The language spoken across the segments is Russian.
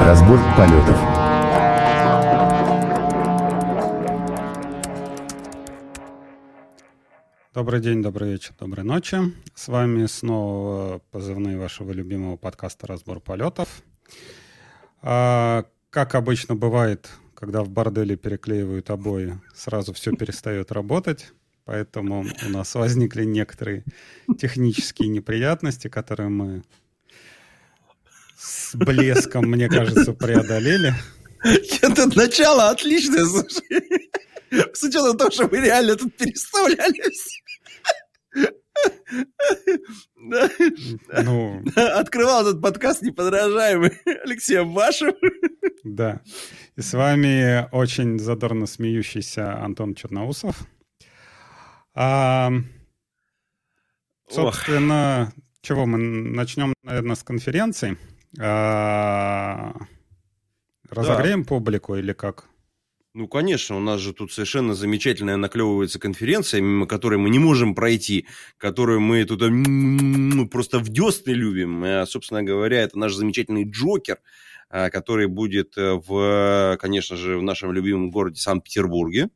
Разбор полетов. Добрый день, добрый вечер, доброй ночи. С вами снова позывные вашего любимого подкаста «Разбор полетов». А, как обычно бывает, когда в борделе переклеивают обои, сразу все перестает работать. Поэтому у нас возникли некоторые технические неприятности, которые мы с блеском, мне кажется, преодолели. Это начало отличное, слушай. С учетом того, что мы реально тут переставлялись. Ну... Открывал этот подкаст неподражаемый Алексеем Вашим. Да. И с вами очень задорно смеющийся Антон Черноусов. А, собственно, Ох. чего мы начнем, наверное, с конференции. А, разогреем да. публику или как? Ну, конечно, у нас же тут совершенно замечательная наклевывается конференция, мимо которой мы не можем пройти, которую мы тут ну, просто в десны любим. А, собственно говоря, это наш замечательный Джокер, а, который будет э, в, конечно же, в нашем любимом городе Санкт-Петербурге,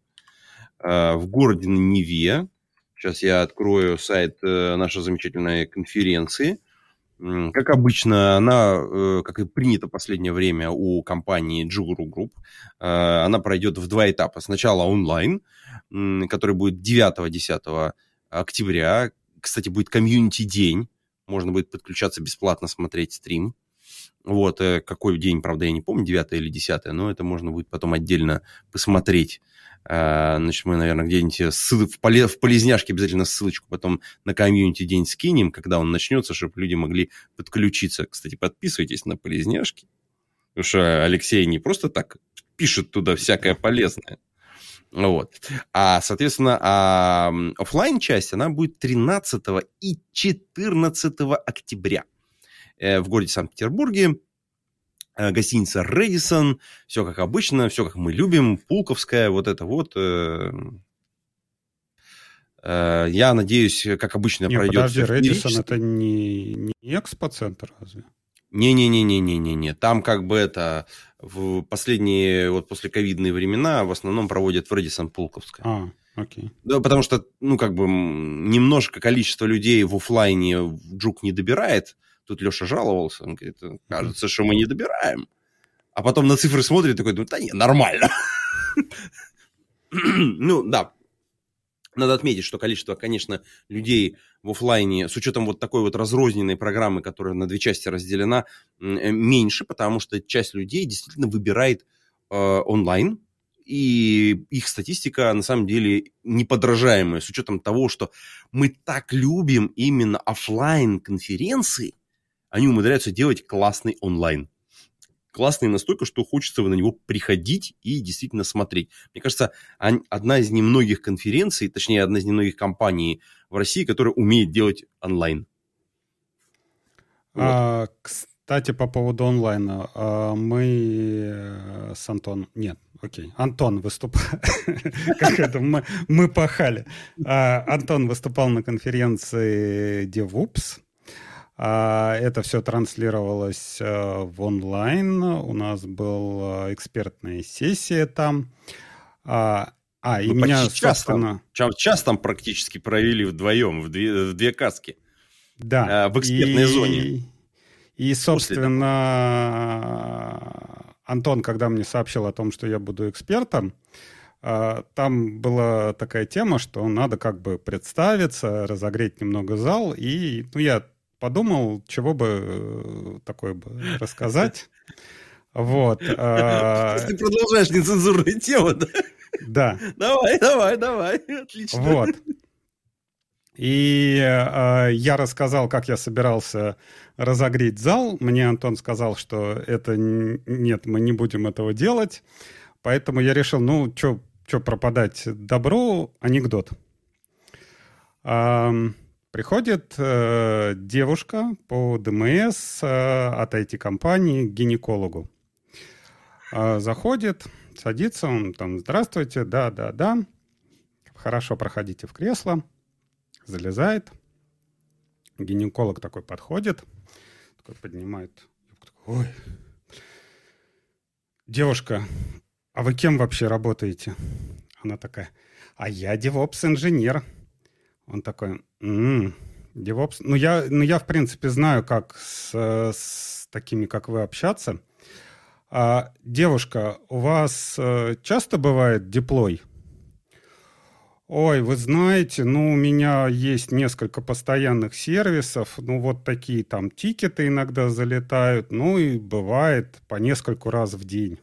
в городе Неве. Сейчас я открою сайт э, нашей замечательной конференции. Как обычно, она, э, как и принято в последнее время у компании Juguru Group, э, она пройдет в два этапа. Сначала онлайн, который будет 9-10 октября. Кстати, будет комьюнити-день. Можно будет подключаться бесплатно, смотреть стрим. Вот, какой день, правда, я не помню, 9 или 10, но это можно будет потом отдельно посмотреть Э, значит, мы, наверное, где-нибудь в, поле, в полезняшке обязательно ссылочку потом на комьюнити день скинем, когда он начнется, чтобы люди могли подключиться. Кстати, подписывайтесь на полезняшки. Потому что Алексей не просто так пишет туда всякое полезное. Вот. А, соответственно, а офлайн часть, она будет 13 и 14 октября э, в городе Санкт-Петербурге. Э, гостиница Редисон, все как обычно, все как мы любим, Пулковская, вот это вот. Э, э, я надеюсь, как обычно не, пройдет. Подожди, Редисон это не, не экспоцентр разве? Не-не-не-не-не-не. Там как бы это в последние, вот после ковидные времена в основном проводят в Редисон Пулковская. А, окей. Да, потому что, ну, как бы немножко количество людей в офлайне в Джук не добирает, Тут Леша жаловался, он говорит, кажется, что мы не добираем. А потом на цифры смотрит такой, да не, нормально. Ну, да, надо отметить, что количество, конечно, людей в офлайне, с учетом вот такой вот разрозненной программы, которая на две части разделена, э, меньше, потому что часть людей действительно выбирает э, онлайн, и их статистика на самом деле неподражаемая, с учетом того, что мы так любим именно офлайн конференции, они умудряются делать классный онлайн. Классный настолько, что хочется на него приходить и действительно смотреть. Мне кажется, одна из немногих конференций, точнее, одна из немногих компаний в России, которая умеет делать онлайн. Вот. А, кстати, по поводу онлайна. А, мы э, с Антоном... Нет, окей. Антон выступал... Как это? Мы пахали. А, Антон выступал на конференции DevOps это все транслировалось э, в онлайн. У нас была экспертная сессия там. А, а и Мы меня, час собственно... Там, час там практически провели вдвоем, в две, в две каски. Да. А, в экспертной и, зоне. И, собственно, Антон, когда мне сообщил о том, что я буду экспертом, там была такая тема, что надо как бы представиться, разогреть немного зал. И ну, я подумал, чего бы э, такое бы рассказать. Вот. А, ты продолжаешь нецензурную тему, да? Да. Давай, давай, давай. Отлично. Вот. И э, я рассказал, как я собирался разогреть зал. Мне Антон сказал, что это нет, мы не будем этого делать. Поэтому я решил, ну, что пропадать добро, анекдот. Эм, Приходит э, девушка по ДМС э, от IT-компании к гинекологу. Э, заходит, садится, он там, здравствуйте, да, да, да. Хорошо, проходите в кресло. Залезает. Гинеколог такой подходит, такой поднимает. Ой, девушка, а вы кем вообще работаете? Она такая, а я DevOps-инженер. Он такой, м-м, DevOps. Ну я, ну, я, в принципе, знаю, как с, с такими, как вы, общаться. А, девушка, у вас э, часто бывает деплой? Ой, вы знаете, ну, у меня есть несколько постоянных сервисов, ну, вот такие там тикеты иногда залетают, ну, и бывает по нескольку раз в день.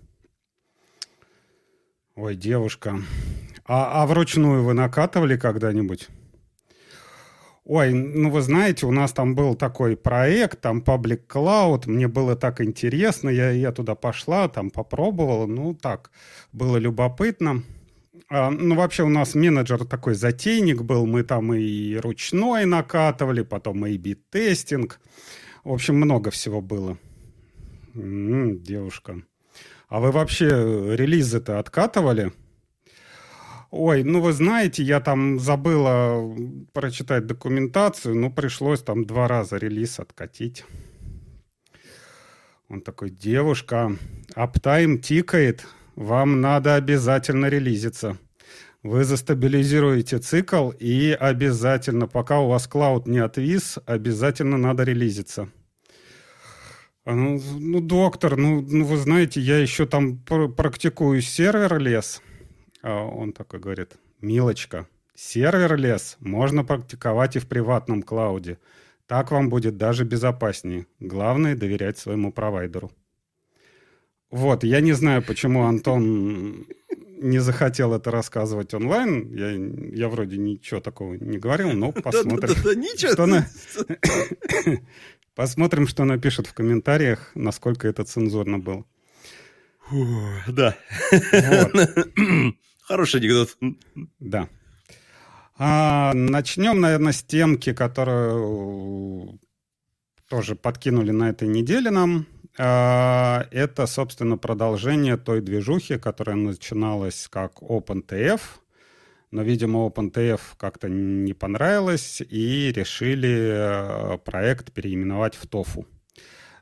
Ой, девушка, а, а вручную вы накатывали когда-нибудь? Ой, ну вы знаете, у нас там был такой проект, там Public Cloud, мне было так интересно, я, я туда пошла, там попробовала, ну так, было любопытно. А, ну, вообще у нас менеджер такой затейник был, мы там и ручной накатывали, потом и бит-тестинг. В общем, много всего было. М-м, девушка. А вы вообще релизы-то откатывали? Ой, ну вы знаете, я там забыла прочитать документацию, ну пришлось там два раза релиз откатить. Он такой, девушка, аптайм тикает, вам надо обязательно релизиться. Вы застабилизируете цикл и обязательно, пока у вас клауд не отвис, обязательно надо релизиться. А ну, ну, доктор, ну, ну, вы знаете, я еще там практикую сервер лес. А он такой говорит, милочка, сервер-лес можно практиковать и в приватном клауде. Так вам будет даже безопаснее. Главное доверять своему провайдеру. Вот, я не знаю, почему Антон не захотел это рассказывать онлайн. Я, я вроде ничего такого не говорил, но посмотрим. Да, да, да, ничего. Что на... Посмотрим, что напишут в комментариях, насколько это цензурно было. Фу, да. Вот. Хороший анекдот. Да. А, начнем, наверное, с темки, которую тоже подкинули на этой неделе нам. А, это, собственно, продолжение той движухи, которая начиналась как OpenTF, но, видимо, OpenTF как-то не понравилось, и решили э, проект переименовать в TOFU.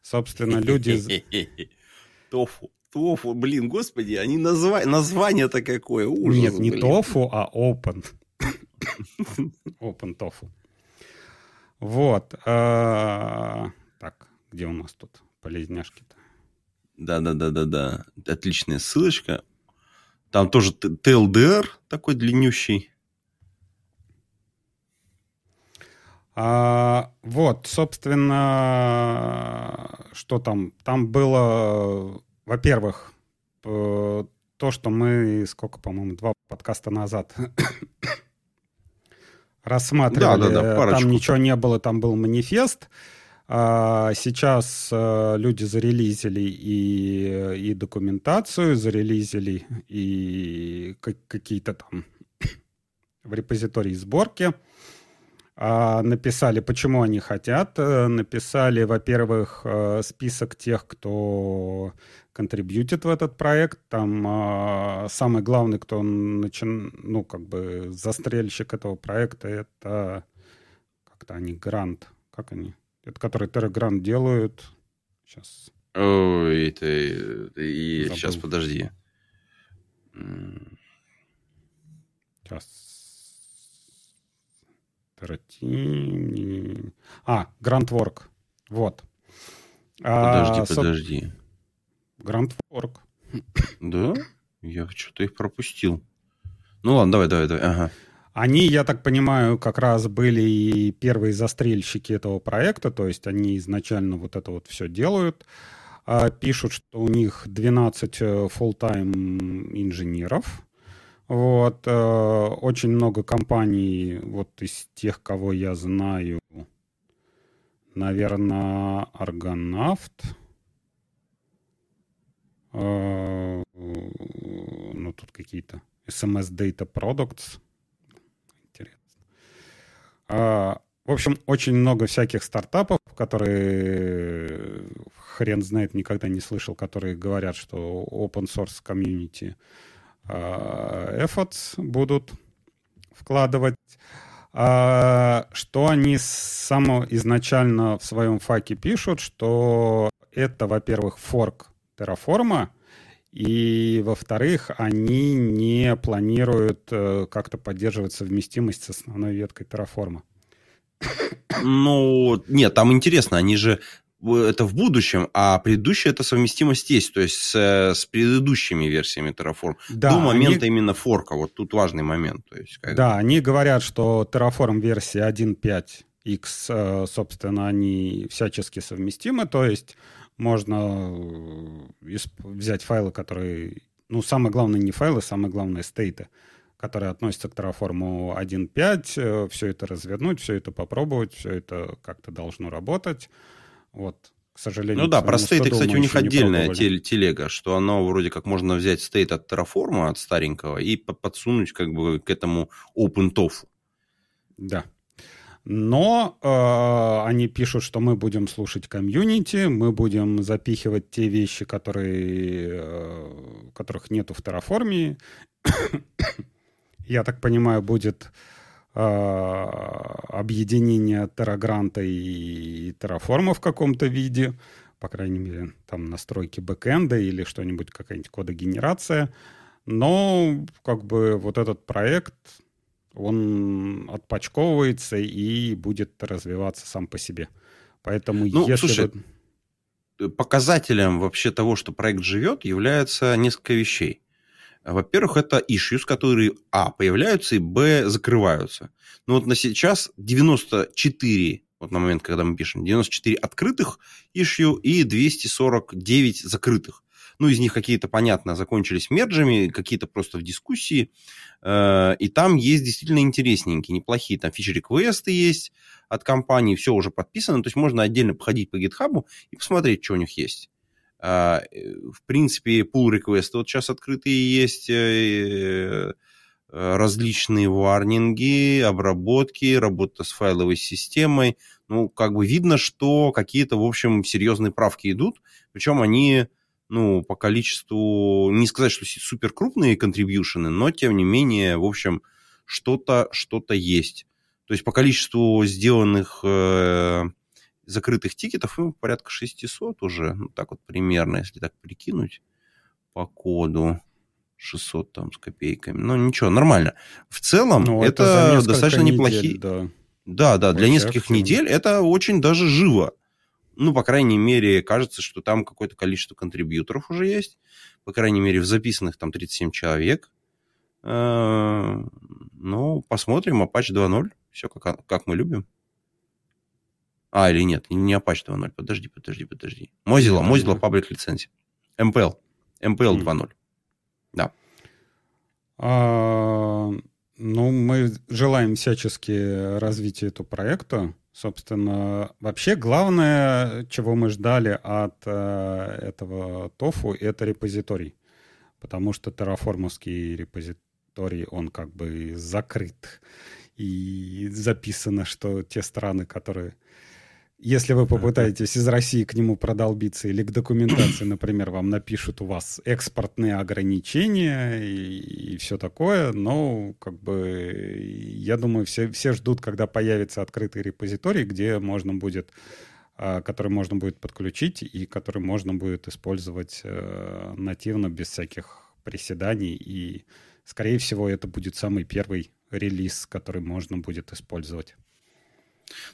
Собственно, люди... TOFU тофу, блин, господи, они назва... название-то какое, ужас. Нет, не блин. тофу, а open. open тофу. Вот. А, так, где у нас тут полезняшки-то? Да-да-да-да-да. Отличная ссылочка. Там тоже TLDR такой длиннющий. А, вот, собственно, что там? Там было во-первых, то, что мы, сколько, по-моему, два подкаста назад рассматривали, да, да, да, там ничего не было, там был манифест. А сейчас а, люди зарелизили и, и документацию, зарелизили и какие-то там в репозитории сборки. А, написали, почему они хотят. Э, написали, во-первых, э, список тех, кто контрибьютит в этот проект. Там а, самый главный, кто начин, ну, как бы застрельщик этого проекта, это как-то они грант. Как они? Это который Террагрант делают. Сейчас. Ой, это, и сейчас подожди. Сейчас. Тарати... А, Грантворк. Вот. Подожди, а, подожди. Грантворк. Да? Я что-то их пропустил. Ну ладно, давай, давай, давай. Ага. Они, я так понимаю, как раз были и первые застрельщики этого проекта, то есть они изначально вот это вот все делают. А, пишут, что у них 12 э, full-time инженеров, вот, э, очень много компаний, вот из тех, кого я знаю, наверное, Аргонавт. Э, ну, тут какие-то SMS Data Products. Интересно. Э, в общем, очень много всяких стартапов, которые хрен знает, никогда не слышал, которые говорят, что open source community — Э, efforts будут вкладывать. А что они само изначально в своем факе пишут, что это, во-первых, форк Terraform, И, во-вторых, они не планируют э, как-то поддерживать совместимость с основной веткой Terraform. Ну, нет, там интересно, они же это в будущем, а предыдущая это совместимость есть, то есть с, с предыдущими версиями Terraform. Да, До момента они... именно форка, вот тут важный момент. То есть, как... Да, они говорят, что Terraform версия 1.5x, э, собственно, они всячески совместимы, то есть можно э, взять файлы, которые... Ну, самое главное не файлы, самое главное стейты, которые относятся к Terraform 1.5, э, все это развернуть, все это попробовать, все это как-то должно работать. Вот, к сожалению. Ну да, про стейты, кстати, у них отдельная телега, что оно вроде как можно взять стейт от Terraform, от старенького, и подсунуть как бы к этому OpenTOF. Да. Но э, они пишут, что мы будем слушать комьюнити, мы будем запихивать те вещи, которые, э, которых нету в Terraform. Я так понимаю, будет э, объединение Террагранта и Terraform в каком-то виде, по крайней мере, там настройки бэкэнда или что-нибудь, какая-нибудь кодогенерация. Но как бы вот этот проект он отпочковывается и будет развиваться сам по себе. Поэтому ну, если слушай, вы... показателем вообще того, что проект живет, является несколько вещей. Во-первых, это issues, которые, а, появляются, и, б, закрываются. Ну вот на сейчас 94, вот на момент, когда мы пишем, 94 открытых issue и 249 закрытых. Ну, из них какие-то, понятно, закончились мерджами, какие-то просто в дискуссии. Э, и там есть действительно интересненькие, неплохие. Там фичи-реквесты есть от компании, все уже подписано. То есть можно отдельно походить по GitHub и посмотреть, что у них есть. Э, в принципе, pull реквесты вот сейчас открытые есть, э, различные варнинги, обработки, работа с файловой системой. Ну, как бы видно, что какие-то, в общем, серьезные правки идут. Причем они ну, по количеству, не сказать, что супер крупные контрибьюшены, но, тем не менее, в общем, что-то что есть. То есть по количеству сделанных э, закрытых тикетов, ну, порядка 600 уже, ну, так вот примерно, если так прикинуть по коду. 600 там с копейками. Ну, ничего, нормально. В целом, ну, это, это достаточно неплохие... Да, да, да для нескольких недель это очень даже живо. Ну, по крайней мере, кажется, что там какое-то количество контрибьюторов уже есть. По крайней мере, в записанных там 37 человек. Э, ну, посмотрим. Apache 2.0. Все как, как мы любим. А, или нет, не Apache 2.0. Подожди, подожди, подожди. Mozilla, Mozilla Public лицензия. MPL. MPL 2.0. Да. А, ну, мы желаем всячески развития этого проекта. Собственно, вообще главное, чего мы ждали от э, этого тофу, это репозиторий. Потому что терраформовский репозиторий, он как бы закрыт. И записано, что те страны, которые если вы попытаетесь из России к нему продолбиться или к документации, например, вам напишут у вас экспортные ограничения и, и все такое, но как бы я думаю, все, все ждут, когда появится открытый репозиторий, где можно будет а, который можно будет подключить и который можно будет использовать э, нативно без всяких приседаний. И, скорее всего, это будет самый первый релиз, который можно будет использовать.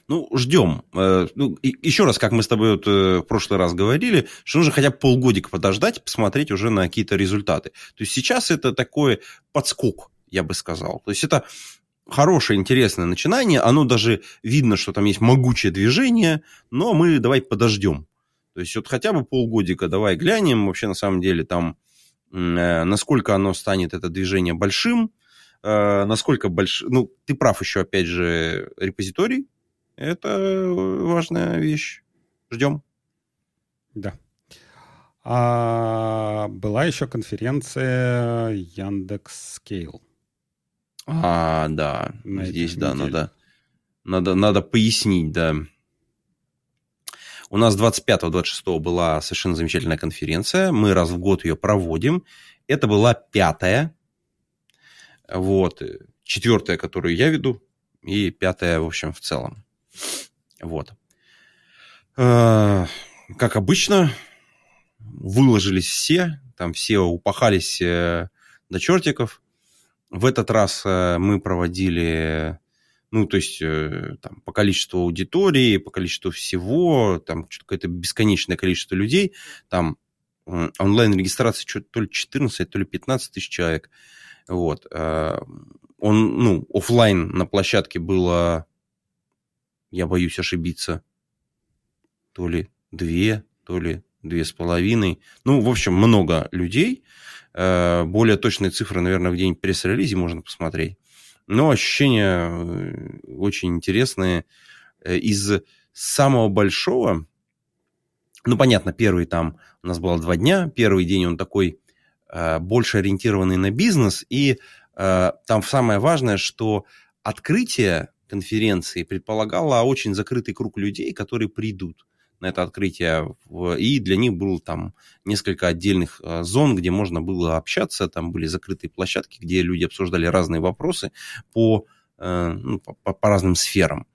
Ну, ждем. Э, ну, еще раз, как мы с тобой вот э, в прошлый раз говорили, что нужно хотя бы полгодика подождать, посмотреть уже на какие-то результаты. То есть сейчас это такой подскок, я бы сказал. То есть это хорошее, интересное начинание, оно даже видно, что там есть могучее движение, но мы давай подождем. То есть вот хотя бы полгодика давай глянем вообще на самом деле там, э, насколько оно станет, это движение большим, насколько больш... Ну, ты прав еще, опять же, репозиторий, это важная вещь. Ждем. Да. А была еще конференция Яндекс Scale. А, да. На Здесь, да, надо, надо, надо пояснить, да. У нас 25-26 была совершенно замечательная конференция. Мы раз в год ее проводим. Это была пятая. Вот. Четвертая, которую я веду. И пятая, в общем, в целом. Вот. Э, как обычно, выложились все, там все упахались э, до чертиков. В этот раз э, мы проводили, ну, то есть там, по количеству аудитории, по количеству всего, там какое-то бесконечное количество людей, там онлайн-регистрация то ли 14, то ли 15 тысяч человек. Вот. Он, ну, офлайн на площадке было, я боюсь ошибиться, то ли две, то ли две с половиной. Ну, в общем, много людей. Э, более точные цифры, наверное, в день пресс-релизе можно посмотреть. Но ощущения э, очень интересные. Э, из самого большого, ну, понятно, первый там у нас было два дня. Первый день он такой больше ориентированный на бизнес. И там самое важное, что открытие конференции предполагало очень закрытый круг людей, которые придут на это открытие, и для них было там несколько отдельных э, зон, где можно было общаться, там были закрытые площадки, где люди обсуждали разные вопросы по, э, ну, по, по разным сферам.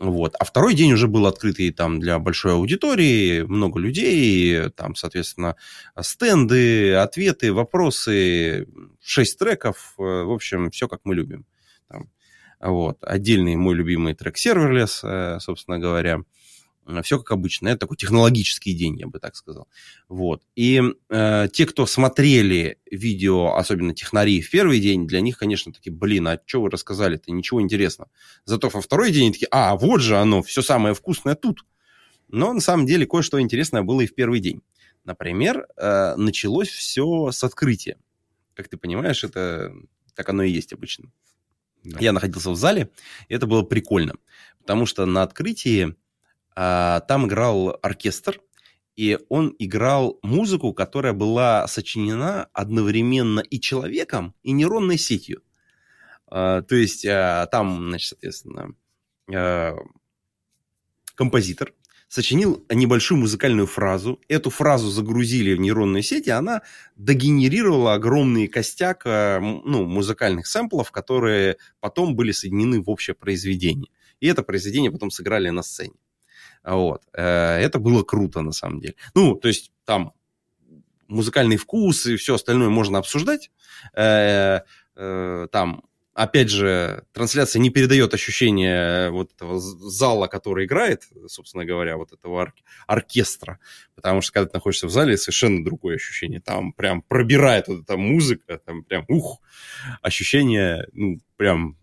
Вот. А второй день уже был открытый там для большой аудитории, много людей, там, соответственно, стенды, ответы, вопросы, шесть треков, э, в общем, все как мы любим. Там, вот. Отдельный мой любимый трек Serverless, собственно говоря. Э, все как обычно. Это такой технологический день, я бы так сказал. Вот. И э, те, кто смотрели видео, особенно технари в первый день, для них, конечно, такие, блин, а что вы рассказали-то? Ничего интересного. Зато во второй день такие, а, вот же оно, все самое вкусное тут. Но на самом деле кое-что интересное было и в первый день. Например, э, началось все с открытия. Как ты понимаешь, это так оно и есть обычно. Да. Я находился в зале, и это было прикольно. Потому что на открытии а, там играл оркестр, и он играл музыку, которая была сочинена одновременно и человеком, и нейронной сетью. А, то есть а, там, значит, соответственно, композитор сочинил небольшую музыкальную фразу. Эту фразу загрузили в нейронные сети, она догенерировала огромный костяк ну, музыкальных сэмплов, которые потом были соединены в общее произведение. И это произведение потом сыграли на сцене. Вот. Э, это было круто, на самом деле. Ну, то есть там музыкальный вкус и все остальное можно обсуждать. Э, э, там, опять же, трансляция не передает ощущение вот этого зала, который играет, собственно говоря, вот этого ор- оркестра. Потому что когда ты находишься в зале, совершенно другое ощущение. Там прям пробирает вот эта музыка, там прям, ух, ощущение, ну, прям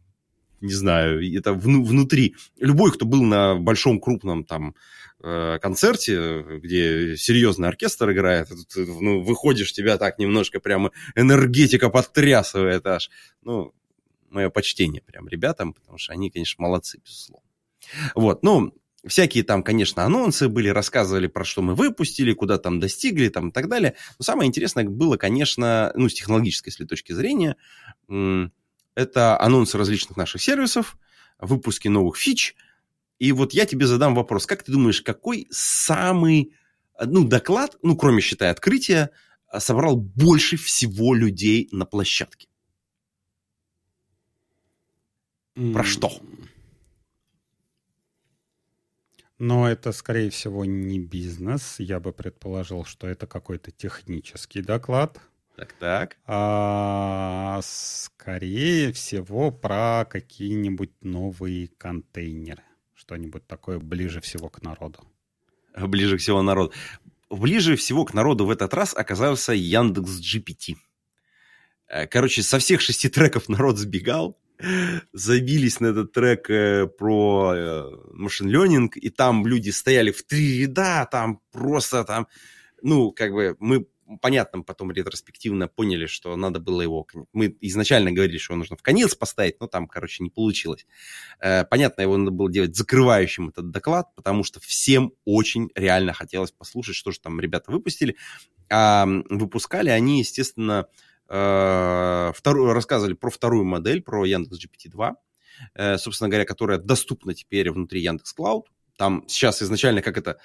не знаю, это внутри. Любой, кто был на большом крупном там э, концерте, где серьезный оркестр играет, ну, выходишь, тебя так немножко прямо энергетика подтрясывает аж. Ну, мое почтение прям ребятам, потому что они, конечно, молодцы, безусловно. Вот, ну, всякие там, конечно, анонсы были, рассказывали про что мы выпустили, куда там достигли, там и так далее. Но самое интересное было, конечно, ну, с технологической, если точки зрения, это анонсы различных наших сервисов, выпуски новых фич. И вот я тебе задам вопрос. Как ты думаешь, какой самый ну, доклад, ну, кроме, считай, открытия, собрал больше всего людей на площадке? Про что? Но это, скорее всего, не бизнес. Я бы предположил, что это какой-то технический доклад. Так, так. А, скорее всего, про какие-нибудь новые контейнеры. Что-нибудь такое ближе всего к народу. Ближе всего к народу. Ближе всего к народу в этот раз оказался Яндекс GPT. Э, короче, со всех шести треков народ сбегал, забились на этот трек э, про машин э, learning, и там люди стояли в три ряда, там просто там, ну, как бы мы понятно, потом ретроспективно поняли, что надо было его... Мы изначально говорили, что его нужно в конец поставить, но там, короче, не получилось. Э, понятно, его надо было делать закрывающим этот доклад, потому что всем очень реально хотелось послушать, что же там ребята выпустили. А выпускали они, естественно, вторую, рассказывали про вторую модель, про Яндекс GPT-2, э, собственно говоря, которая доступна теперь внутри Яндекс Клауд. Там сейчас изначально как это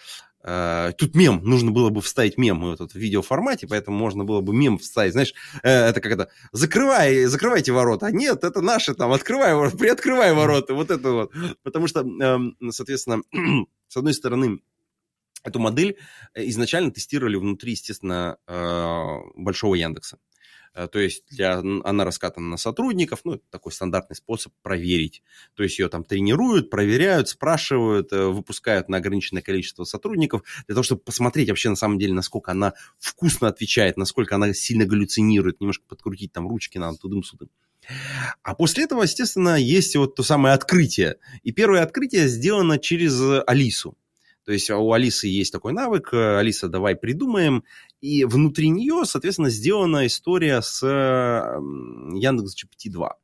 Uh, тут мем, нужно было бы вставить мем в этот видеоформате, поэтому можно было бы мем вставить, знаешь, это как это, закрывай, закрывайте ворота, а нет, это наши там, открывай ворота, приоткрывай ворота, вот это вот, потому что, uh, соответственно, с одной стороны, Эту модель изначально тестировали внутри, естественно, большого Яндекса. Э, то есть для, она раскатана на сотрудников, ну, это такой стандартный способ проверить. То есть ее там тренируют, проверяют, спрашивают, э, выпускают на ограниченное количество сотрудников, для того, чтобы посмотреть вообще на самом деле, насколько она вкусно отвечает, насколько она сильно галлюцинирует, немножко подкрутить там ручки надо тудым-судым. А после этого, естественно, есть вот то самое открытие. И первое открытие сделано через Алису. То есть у Алисы есть такой навык, э, Алиса, давай придумаем, и внутри нее, соответственно, сделана история с Яндекс GPT 2.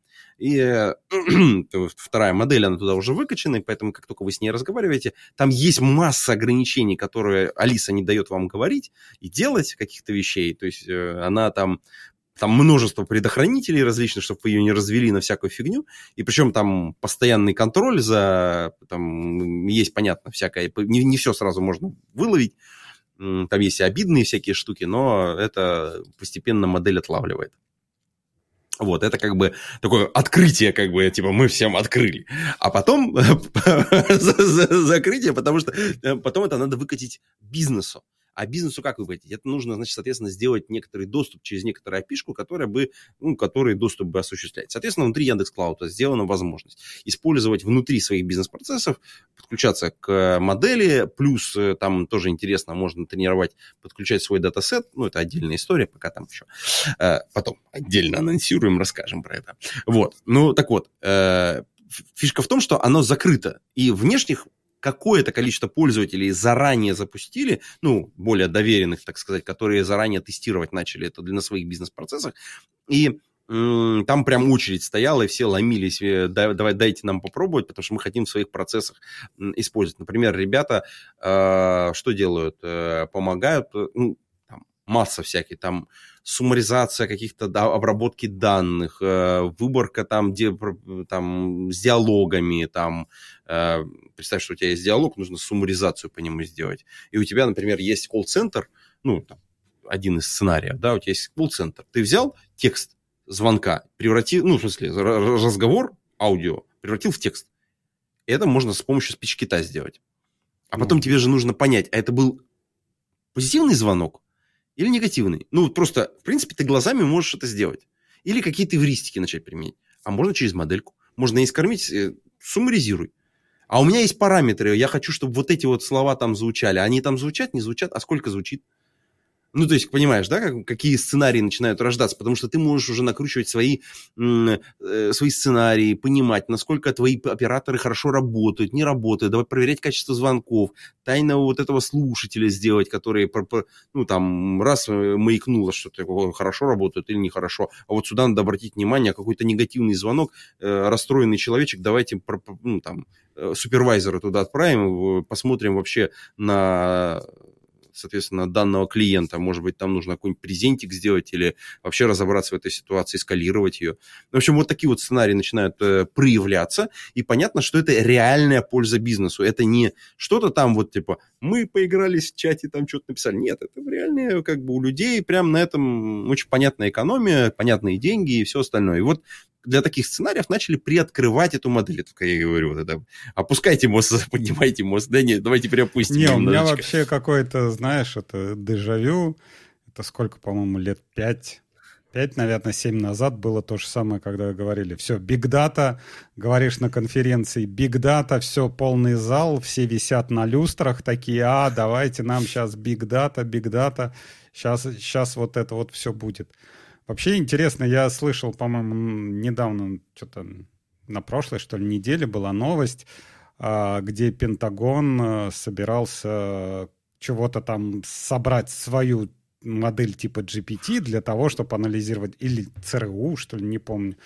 И э, вторая модель, она туда уже выкачана, и поэтому, как только вы с ней разговариваете, там есть масса ограничений, которые Алиса не дает вам говорить и делать каких-то вещей. То есть э, она там там множество предохранителей различных, чтобы вы ее не развели на всякую фигню. И причем там постоянный контроль за... Там есть, понятно, всякое... Не, не все сразу можно выловить. Там есть и обидные всякие штуки, но это постепенно модель отлавливает. Вот, это как бы такое открытие, как бы, типа, мы всем открыли. А потом закрытие, потому что э, потом это надо выкатить бизнесу. А бизнесу как выкатить? Это нужно, значит, соответственно, сделать некоторый доступ через некоторую опишку, которая бы, ну, который доступ бы осуществлять. Соответственно, внутри Яндекс Клауда сделана возможность использовать внутри своих бизнес-процессов, подключаться к модели, плюс э, там тоже интересно, можно тренировать, подключать свой датасет, ну, это отдельная история, пока там еще. Э, потом отдельно анонсируем, расскажем про это. Вот, ну, так вот, э, фишка в том, что оно закрыто, и внешних какое-то количество пользователей заранее запустили, ну, более доверенных, так сказать, которые заранее тестировать начали это для, на своих бизнес-процессах, и там прям очередь стояла, и все ломились, э, давай, дайте нам попробовать, потому что мы хотим в своих процессах использовать. Например, ребята э, что делают? Э, помогают, э, ну, масса всяких, там, суммаризация каких-то да, обработки данных, э, выборка там, где, там с диалогами, там, э, представь, что у тебя есть диалог, нужно суммаризацию по нему сделать. И у тебя, например, есть колл-центр, ну, там, один из сценариев, да, у тебя есть колл-центр. Ты взял текст звонка, превратил, ну, в смысле, разговор, аудио, превратил в текст. Это можно с помощью спичкита сделать. А потом mm. тебе же нужно понять, а это был позитивный звонок или негативный. Ну, просто, в принципе, ты глазами можешь это сделать. Или какие-то эвристики начать применять. А можно через модельку. Можно и скормить, э, суммаризируй. А у меня есть параметры. Я хочу, чтобы вот эти вот слова там звучали. Они там звучат, не звучат, а сколько звучит? Ну, то есть, понимаешь, да, как, какие сценарии начинают рождаться, потому что ты можешь уже накручивать свои, э, свои сценарии, понимать, насколько твои операторы хорошо работают, не работают, давай проверять качество звонков, тайного вот этого слушателя сделать, который, ну, там, раз э, маякнуло, что такое хорошо работает или нехорошо, а вот сюда надо обратить внимание, какой-то негативный звонок, э, расстроенный человечек, давайте, ну, там, э, супервайзера туда отправим, посмотрим вообще на соответственно, данного клиента. Может быть, там нужно какой-нибудь презентик сделать или вообще разобраться в этой ситуации, скалировать ее. В общем, вот такие вот сценарии начинают э, проявляться, и понятно, что это реальная польза бизнесу. Это не что-то там вот типа мы поигрались в чате, там что-то написали. Нет, это реальные как бы у людей прям на этом очень понятная экономия, понятные деньги и все остальное. И вот для таких сценариев начали приоткрывать эту модель. Только я говорю, вот это, опускайте мост, поднимайте мост. Да нет, давайте приопустим. Не, у меня вообще какой-то, знаешь, это дежавю. Это сколько, по-моему, лет пять, пять, наверное, семь назад было то же самое, когда говорили, все, биг дата, говоришь на конференции, биг дата, все, полный зал, все висят на люстрах, такие, а, давайте нам сейчас биг дата, биг дата, сейчас, сейчас вот это вот все будет. Вообще интересно, я слышал, по-моему, недавно, что-то на прошлой, что ли, неделе была новость, а, где Пентагон э, собирался чего-то там собрать свою модель типа GPT для того, чтобы анализировать, или ЦРУ, что ли, не помню.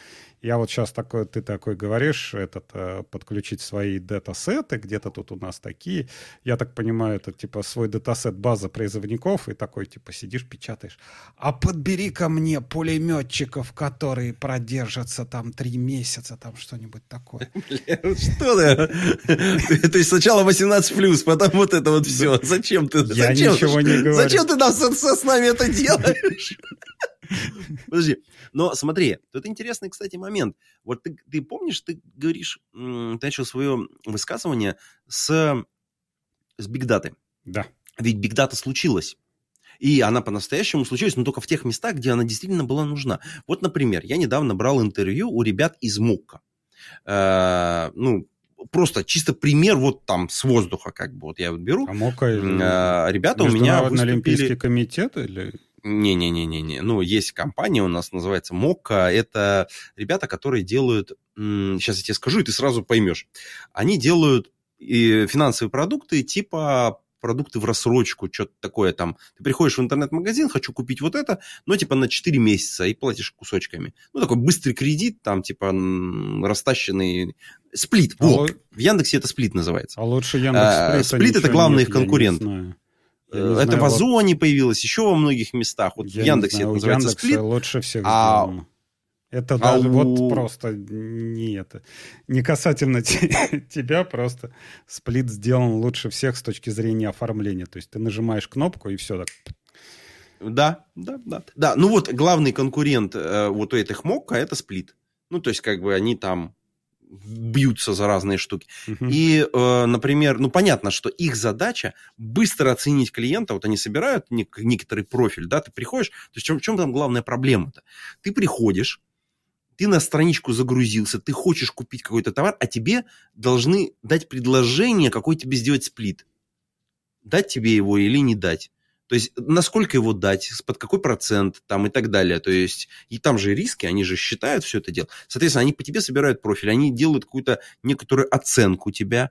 Я вот сейчас такой, ты такой говоришь, этот, э, подключить свои датасеты, где-то тут у нас такие. Я так понимаю, это типа свой датасет база призывников, и такой типа сидишь, печатаешь. А подбери ко мне пулеметчиков, которые продержатся там три месяца, там что-нибудь такое. Что ты? То есть сначала 18+, потом вот это вот все. Зачем ты? Я ничего не говорю. Зачем ты с нами это делаешь? Подожди, но смотри, тут интересный, кстати, момент. Вот ты, ты помнишь, ты говоришь, ты начал свое высказывание с, с бигдаты. Да. Ведь Data случилась. И она по-настоящему случилась, но только в тех местах, где она действительно была нужна. Вот, например, я недавно брал интервью у ребят из МОКа. Э, ну, просто чисто пример вот там с воздуха, как бы вот я вот беру. А МОКа э, ребята у меня выступили... Олимпийский комитет или... Не-не-не-не-не. Ну, есть компания у нас, называется МОКа. Это ребята, которые делают... Сейчас я тебе скажу, и ты сразу поймешь. Они делают и финансовые продукты типа продукты в рассрочку, что-то такое там. Ты приходишь в интернет-магазин, хочу купить вот это, но типа на 4 месяца и платишь кусочками. Ну, такой быстрый кредит, там типа растащенный сплит. А вот. Л... В Яндексе это сплит называется. А лучше Яндекс а, Сплит это главный нет, их конкурент. Э, это в Озоне вот... появилось, еще во многих местах. Вот я в Яндексе это называется Яндекса сплит. лучше всех а, сделано. Это а даже у... вот просто не это. Не касательно тебя, просто сплит сделан лучше всех с точки зрения оформления. То есть ты нажимаешь кнопку и все так. Да, да, да. Да, ну вот главный конкурент э, вот у этих мокка это сплит. Ну, то есть как бы они там бьются за разные штуки. Uh-huh. И, э, например, ну понятно, что их задача быстро оценить клиента. Вот они собирают нек- некоторый профиль, да, ты приходишь. То есть в чем, в чем там главная проблема-то? Ты приходишь, ты на страничку загрузился, ты хочешь купить какой-то товар, а тебе должны дать предложение, какой тебе сделать сплит. Дать тебе его или не дать. То есть, насколько его дать, под какой процент там и так далее. То есть, и там же риски, они же считают все это дело. Соответственно, они по тебе собирают профиль, они делают какую-то некоторую оценку тебя,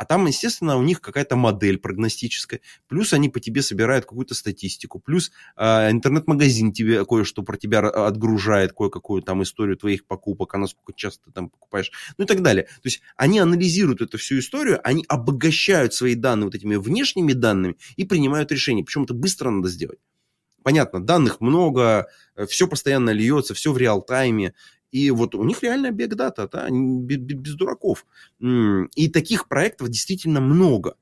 а там, естественно, у них какая-то модель прогностическая. Плюс они по тебе собирают какую-то статистику. Плюс э, интернет-магазин тебе кое-что про тебя отгружает, кое-какую там историю твоих покупок, а насколько часто ты там покупаешь, ну и так далее. То есть они анализируют эту всю историю, они обогащают свои данные вот этими внешними данными и принимают решение. Причем это быстро надо сделать. Понятно, данных много, э, все постоянно льется, все в реал-тайме. И вот у них реально биг-дата, да, без, дураков. И таких проектов действительно много.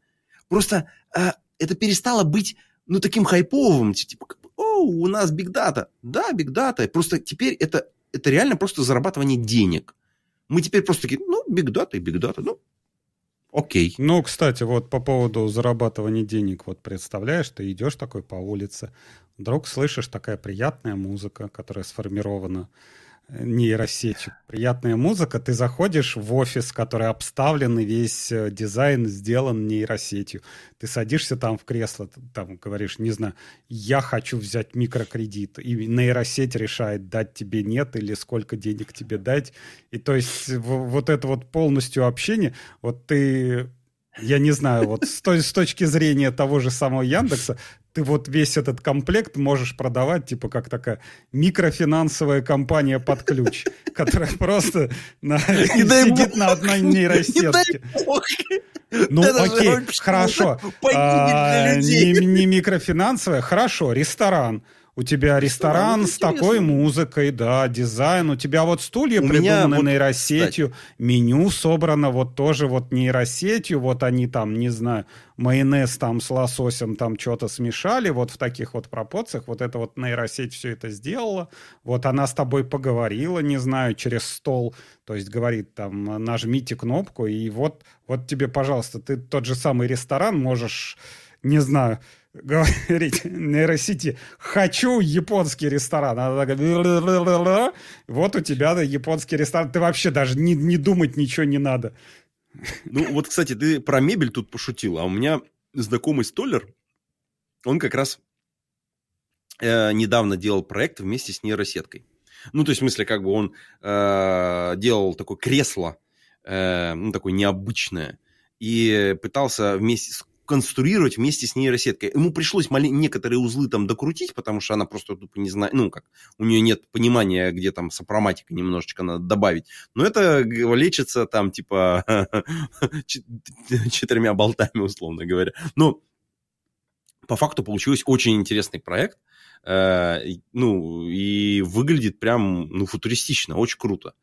Просто а, это перестало быть, ну, таким хайповым, типа, о, у нас биг-дата. Да, биг-дата. Просто теперь это, это реально просто зарабатывание денег. Мы теперь просто такие, ну, биг-дата и биг-дата, ну, окей. Ну, кстати, вот по поводу зарабатывания денег, вот представляешь, ты идешь такой по улице, вдруг слышишь такая приятная музыка, которая сформирована нейросетью. Приятная музыка. Ты заходишь в офис, который обставлен, и весь э, дизайн сделан нейросетью. Ты садишься там в кресло, там говоришь, не знаю, я хочу взять микрокредит. И нейросеть решает, дать тебе нет или сколько денег тебе дать. И то есть вот это вот полностью общение, вот ты я не знаю, вот с, той, с точки зрения того же самого Яндекса, ты вот весь этот комплект можешь продавать, типа, как такая микрофинансовая компания под ключ, которая просто сидит на одной нейросетке. Ну, окей, хорошо. А, не микрофинансовая, хорошо, ресторан. У тебя ресторан с такой музыкой, да, дизайн. У тебя вот стулья у придуманы вот, нейросетью, кстати. меню собрано вот тоже вот нейросетью. Вот они там, не знаю, майонез там с лососем там что-то смешали вот в таких вот пропорциях. Вот это вот нейросеть все это сделала. Вот она с тобой поговорила, не знаю, через стол. То есть говорит там, нажмите кнопку, и вот, вот тебе, пожалуйста, ты тот же самый ресторан можешь, не знаю, говорить нейросети «хочу японский ресторан». Она такая «вот у тебя да, японский ресторан». Ты вообще даже не, не думать ничего не надо. Ну вот, кстати, ты про мебель тут пошутил, а у меня знакомый столер, он как раз э, недавно делал проект вместе с нейросеткой. Ну, то есть, в смысле, как бы он э, делал такое кресло, э, ну, такое необычное, и пытался вместе с конструировать вместе с нейросеткой. Ему пришлось мали- некоторые узлы там докрутить, потому что она просто тупо не знает, ну как, у нее нет понимания, где там сопроматика немножечко надо добавить. Но это лечится там типа четырьмя болтами, условно говоря. Но по факту получился очень интересный проект. Э, ну, и выглядит прям, ну, футуристично, очень круто.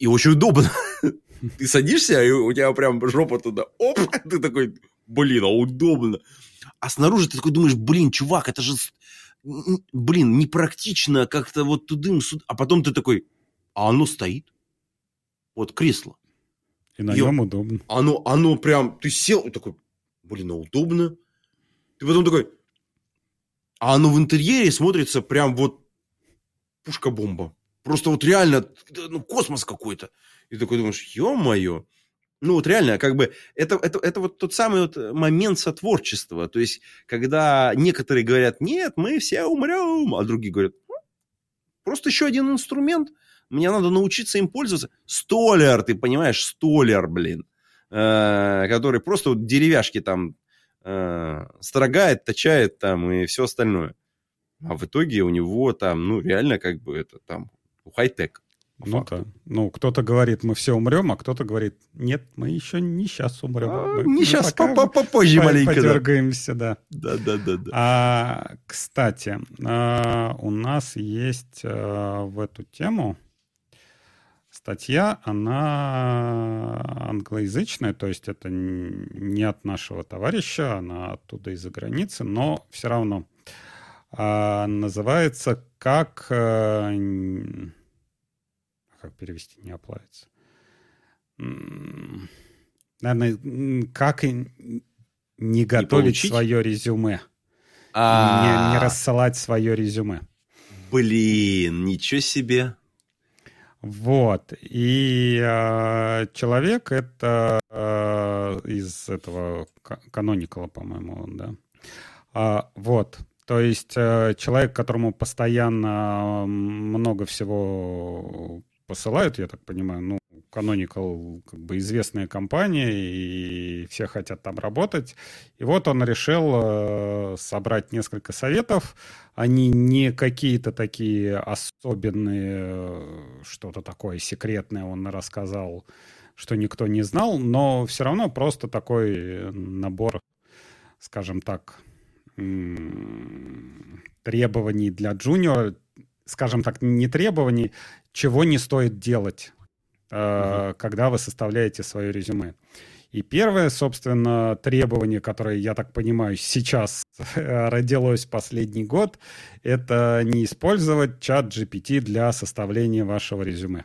И очень удобно. Ты садишься, и у тебя прям жопа туда, оп, ты такой, блин, а удобно. А снаружи ты такой думаешь, блин, чувак, это же, блин, непрактично как-то вот тудым, сюда. А потом ты такой, а оно стоит. Вот кресло. И на нем удобно. Оно, оно прям, ты сел и такой, блин, а удобно. Ты потом такой, а оно в интерьере смотрится прям вот пушка-бомба. Просто вот реально, ну, космос какой-то. И такой думаешь, ё-моё. Ну, вот реально, как бы, это, это, это вот тот самый вот момент сотворчества. То есть, когда некоторые говорят, нет, мы все умрем, а другие говорят, «Ну, просто еще один инструмент, мне надо научиться им пользоваться. Столяр, ты понимаешь, столяр, блин, э, который просто вот деревяшки там э, строгает, точает там и все остальное. А в итоге у него там, ну, реально как бы это там хай-тек. Ну да. Ну, кто-то говорит, мы все умрем, а кто-то говорит, нет, мы еще не сейчас умрем. А, мы, не мы сейчас, попозже маленько. Подергаемся, да. Да, да, да. да. А, кстати, а, у нас есть а, в эту тему статья, она англоязычная, то есть это не от нашего товарища, она оттуда из-за границы, но все равно а, называется «Как...» Как перевести «Не оплавится»? Наверное, как не готовить не свое резюме. А... Не, не рассылать свое резюме. Блин, ничего себе. Вот. И э, человек это э, из этого каноникала, по-моему, да. А, вот. То есть э, человек, которому постоянно много всего посылают, я так понимаю, ну, Canonical как бы известная компания, и все хотят там работать. И вот он решил э, собрать несколько советов. Они не какие-то такие особенные, что-то такое секретное он рассказал, что никто не знал, но все равно просто такой набор, скажем так, требований для джуниора, скажем так, не требований, чего не стоит делать, угу. когда вы составляете свое резюме. И первое, собственно, требование, которое, я так понимаю, сейчас родилось последний год, это не использовать чат GPT для составления вашего резюме.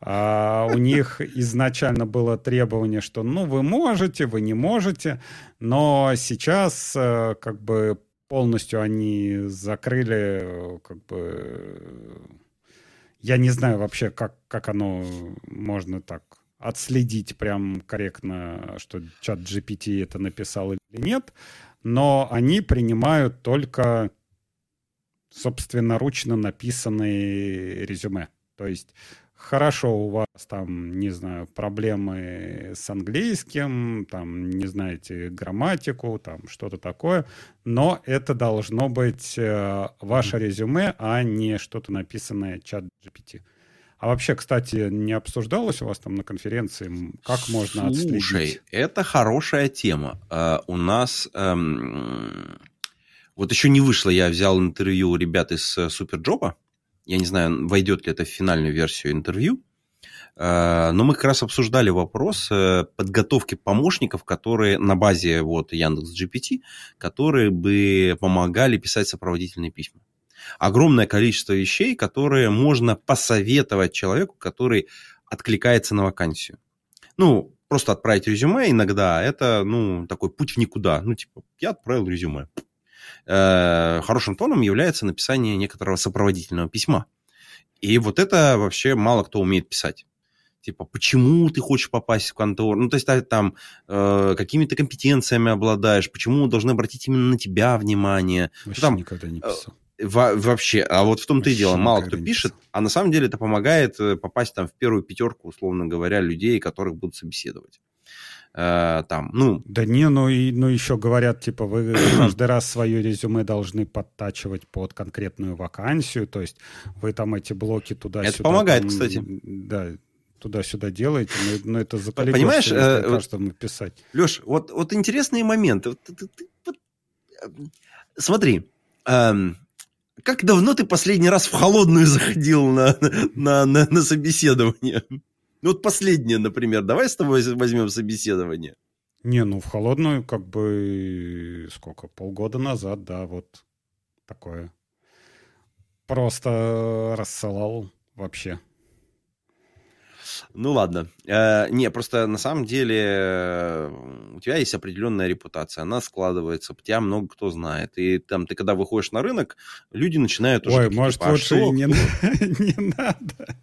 А у них изначально было требование, что ну вы можете, вы не можете, но сейчас э, как бы полностью они закрыли как бы я не знаю вообще, как, как оно можно так отследить прям корректно, что чат GPT это написал или нет, но они принимают только собственноручно написанные резюме. То есть хорошо у вас там, не знаю, проблемы с английским, там, не знаете грамматику, там, что-то такое, но это должно быть э, ваше резюме, а не что-то написанное чат GPT. А вообще, кстати, не обсуждалось у вас там на конференции, как можно отследить? Слушай, это хорошая тема. Uh, у нас... Um, вот еще не вышло, я взял интервью у ребят из Суперджоба, я не знаю, войдет ли это в финальную версию интервью. Э, но мы как раз обсуждали вопрос э, подготовки помощников, которые на базе вот Яндекс GPT, которые бы помогали писать сопроводительные письма. Огромное количество вещей, которые можно посоветовать человеку, который откликается на вакансию. Ну, просто отправить резюме иногда, это, ну, такой путь в никуда. Ну, типа, я отправил резюме. Э, хорошим тоном является написание некоторого сопроводительного письма. И вот это вообще мало кто умеет писать. Типа, почему ты хочешь попасть в контору? Ну, то есть, там, э, какими то компетенциями обладаешь, почему должны обратить именно на тебя внимание. Вообще там, никогда не писал. Э, во вообще, а вот в том-то и дело, мало кто пишет, а на самом деле это помогает э, попасть там в первую пятерку, условно говоря, людей, которых будут собеседовать э, там, ну... Да не, ну, и, ну еще говорят, типа, вы каждый раз свое резюме должны подтачивать под конкретную вакансию, то есть вы там эти блоки туда-сюда... Это помогает, там, кстати. Да, туда-сюда делаете, но, но это за Понимаешь, э, каждому писать. Леш, вот, вот интересные моменты. Вот, ты, ты, вот, э, смотри, эм, как давно ты последний раз в холодную заходил на, на, на, на собеседование? Ну вот последнее, например, давай с тобой возьмем собеседование. Не, ну в холодную как бы сколько, полгода назад, да, вот такое. Просто рассылал вообще. Ну ладно. Э, не, просто на самом деле э, у тебя есть определенная репутация, она складывается, тебя много кто знает. И там ты когда выходишь на рынок, люди начинают уже... Ой, может, типа, лучше и не, не надо.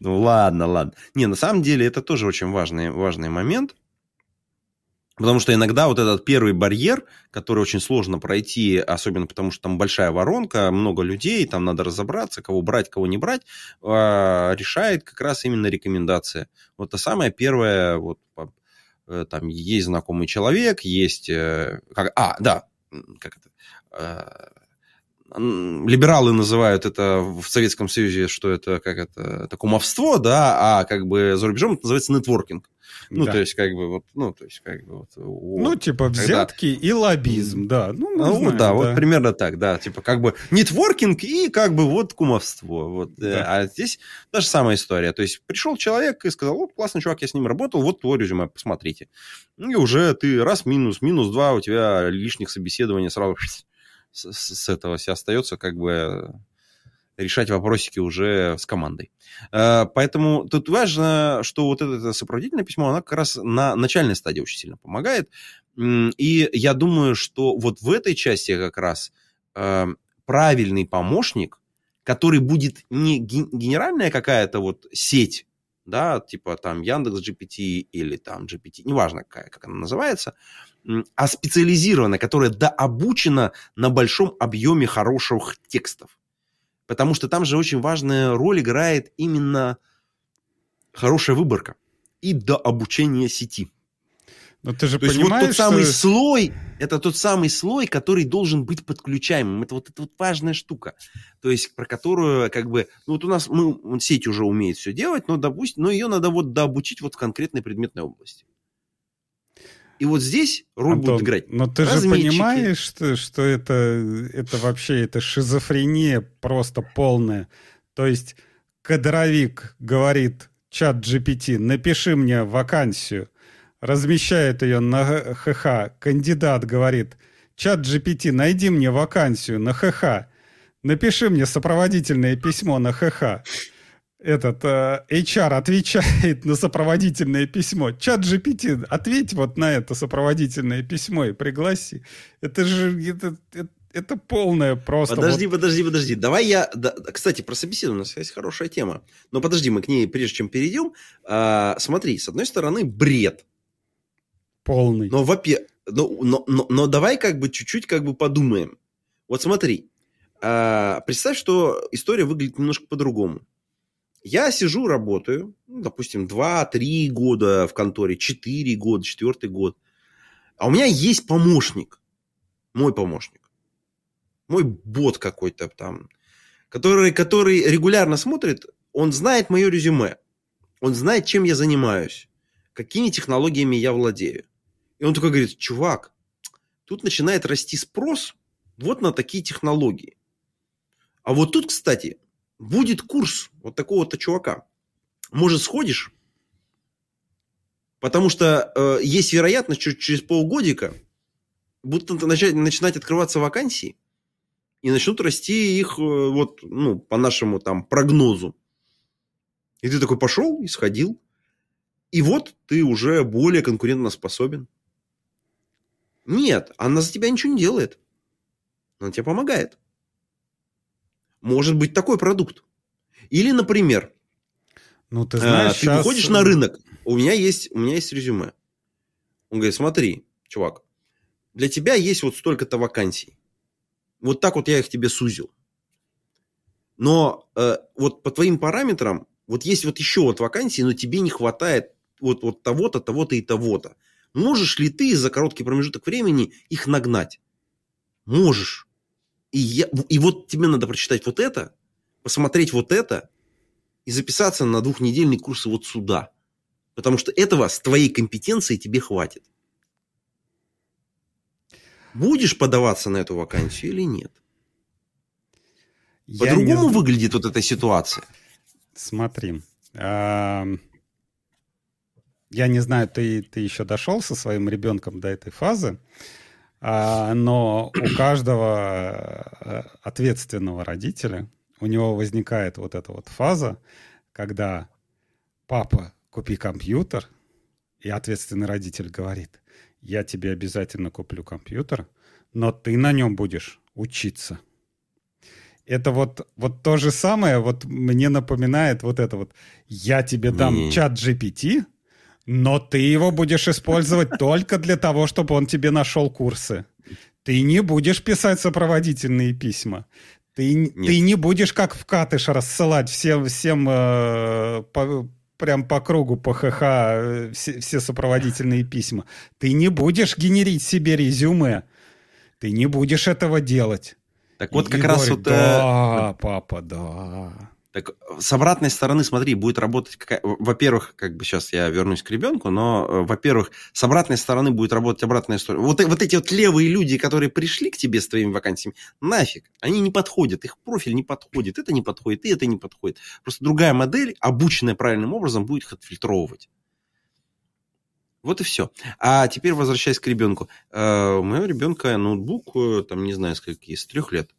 Ну ладно, ладно. Не, на самом деле это тоже очень важный, важный момент. Потому что иногда вот этот первый барьер, который очень сложно пройти, особенно потому что там большая воронка, много людей, там надо разобраться, кого брать, кого не брать, а, решает как раз именно рекомендация. Вот это самое первое, вот э, там есть знакомый человек, есть... Э, как, а, да, как это э, либералы называют это в Советском Союзе, что это как это, это кумовство, да, а как бы за рубежом это называется нетворкинг. Ну, да. то есть, как бы, вот, ну, то есть, как бы, вот... Ну, типа, взятки когда... и лоббизм, да. Ну, ну знаем, да, да, вот примерно так, да. Типа, как бы, нетворкинг и, как бы, вот, кумовство. Вот. Э, да. А здесь та же самая история. То есть, пришел человек и сказал, вот, классный чувак, я с ним работал, вот твой резюме, посмотрите. И уже ты раз минус, минус два, у тебя лишних собеседований сразу с, с этого все остается, как бы решать вопросики уже с командой. Э, поэтому тут важно, что вот это сопроводительное письмо, оно как раз на начальной стадии очень сильно помогает. И я думаю, что вот в этой части как раз э, правильный помощник, который будет не генеральная какая-то вот сеть, да, типа там Яндекс GPT или там GPT, неважно какая, как она называется, а специализированная, которая дообучена на большом объеме хороших текстов. Потому что там же очень важная роль играет именно хорошая выборка и до обучения сети. Но ты же То понимаешь, есть вот тот самый слой, это тот самый слой, который должен быть подключаемым. Это вот, это вот важная штука. То есть про которую как бы, ну вот у нас мы, сеть уже умеет все делать, но, допустим, но ее надо вот дообучить вот в конкретной предметной области. И вот здесь роль Антон, будет играть. Но ты же понимаешь, что, что это, это вообще это шизофрения просто полная. То есть кадровик говорит чат GPT, напиши мне вакансию, размещает ее на ХХ. Кандидат говорит, чат GPT, найди мне вакансию на ХХ. Напиши мне сопроводительное письмо на ХХ этот э, HR отвечает на сопроводительное письмо. Чат GPT, ответь вот на это сопроводительное письмо и пригласи. Это же это, это, это полное просто. Подожди, вот... подожди, подожди. Давай я. Да, кстати, про собеседование у нас есть хорошая тема. Но подожди, мы к ней, прежде чем перейдем. А, смотри, с одной стороны, бред. Полный. Но, во-первых, но, но, но, но давай как бы чуть-чуть как бы подумаем. Вот смотри. А, представь, что история выглядит немножко по-другому. Я сижу, работаю, ну, допустим, 2-3 года в конторе, 4 года, 4 год. А у меня есть помощник, мой помощник, мой бот какой-то там, который, который регулярно смотрит, он знает мое резюме, он знает, чем я занимаюсь, какими технологиями я владею. И он такой говорит, чувак, тут начинает расти спрос вот на такие технологии. А вот тут, кстати, будет курс вот такого-то чувака. Может, сходишь? Потому что э, есть вероятность, что через полгодика будут начать, начинать открываться вакансии, и начнут расти их э, вот, ну, по нашему там прогнозу. И ты такой пошел и сходил. И вот ты уже более конкурентно способен. Нет, она за тебя ничего не делает. Она тебе помогает может быть такой продукт. Или, например, ну, ты, знаешь, а, ты сейчас... выходишь на рынок, у меня, есть, у меня есть резюме. Он говорит, смотри, чувак, для тебя есть вот столько-то вакансий. Вот так вот я их тебе сузил. Но э, вот по твоим параметрам, вот есть вот еще вот вакансии, но тебе не хватает вот, вот того-то, того-то и того-то. Можешь ли ты за короткий промежуток времени их нагнать? Можешь. И, я, и вот тебе надо прочитать вот это, посмотреть вот это и записаться на двухнедельный курс вот сюда. Потому что этого с твоей компетенцией тебе хватит. Будешь подаваться на эту вакансию или нет? По-другому не... выглядит вот эта ситуация. Смотри. Я не знаю, ты, ты еще дошел со своим ребенком до этой фазы. А, но у каждого э, ответственного родителя, у него возникает вот эта вот фаза, когда папа, купи компьютер, и ответственный родитель говорит, я тебе обязательно куплю компьютер, но ты на нем будешь учиться. Это вот, вот то же самое, вот мне напоминает вот это вот, я тебе дам mm. чат GPT, но ты его будешь использовать только для того, чтобы он тебе нашел курсы. Ты не будешь писать сопроводительные письма. Ты, ты не будешь как в катыш рассылать всем, всем э, по, прям по кругу, по ХХ, э, все, все сопроводительные письма. Ты не будешь генерить себе резюме. Ты не будешь этого делать. Так вот, и как раз вот... Да, э... папа, да. Так с обратной стороны, смотри, будет работать какая... Во-первых, как бы сейчас я вернусь к ребенку, но, э, во-первых, с обратной стороны будет работать обратная история. Вот, э, вот эти вот левые люди, которые пришли к тебе с твоими вакансиями, нафиг, они не подходят, их профиль не подходит, это не подходит, и это не подходит. Просто другая модель, обученная правильным образом, будет их отфильтровывать. Вот и все. А теперь возвращаясь к ребенку. Э, у моего ребенка ноутбук, там, не знаю, скольки, с трех лет.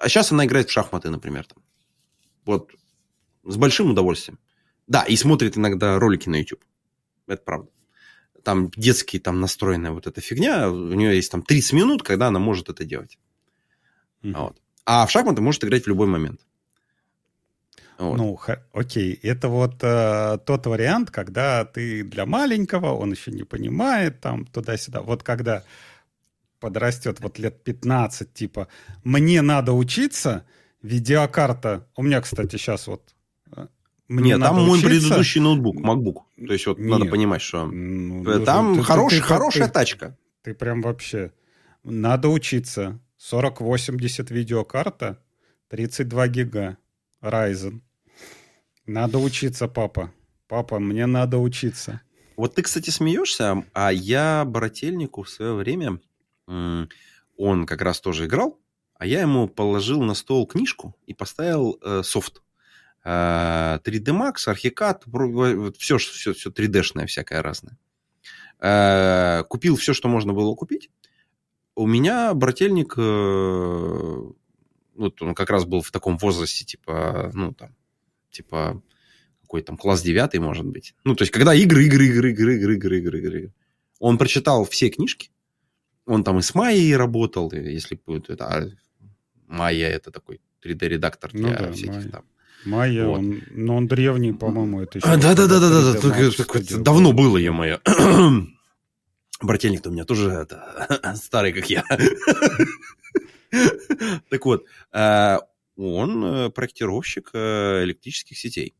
А сейчас она играет в шахматы, например. Там. Вот. С большим удовольствием. Да, и смотрит иногда ролики на YouTube. Это правда. Там детские, там настроенная вот эта фигня. У нее есть там 30 минут, когда она может это делать. Mm-hmm. Вот. А в шахматы может играть в любой момент. Вот. Ну, окей, это вот э, тот вариант, когда ты для маленького, он еще не понимает, там туда-сюда. Вот когда подрастет вот лет 15, типа, мне надо учиться, видеокарта, у меня, кстати, сейчас вот э, мне Нет, там мой учиться... предыдущий ноутбук, MacBook. То есть вот Нет, надо понимать, что ну, э, там ты, хорош, ты, ты, хорошая ты, тачка. Ты прям вообще... Надо учиться. 4080 видеокарта, 32 гига. Ryzen. Надо учиться, папа. Папа, мне надо учиться. Вот ты, кстати, смеешься, а я брательнику в свое время он как раз тоже играл, а я ему положил на стол книжку и поставил э, софт. Э, 3D Max, Archicad, все, все, все 3D-шное всякое разное. Э, купил все, что можно было купить. У меня брательник, э, вот он как раз был в таком возрасте, типа, ну, там, типа, какой там, класс 9, может быть. Ну, то есть, когда игры, игры, игры, игры, игры, игры, игры, игры. Он прочитал все книжки, он там и с Майей работал, если будет это. А Майя это такой 3D-редактор ну для да, всяких Майя. там. Майя, вот. он, но он древний, по-моему, это еще. А, да, да, да, да, да, да. Давно было я моя. Брательник-то у меня тоже это, старый, как я. Так вот, э, он э, проектировщик э, электрических сетей.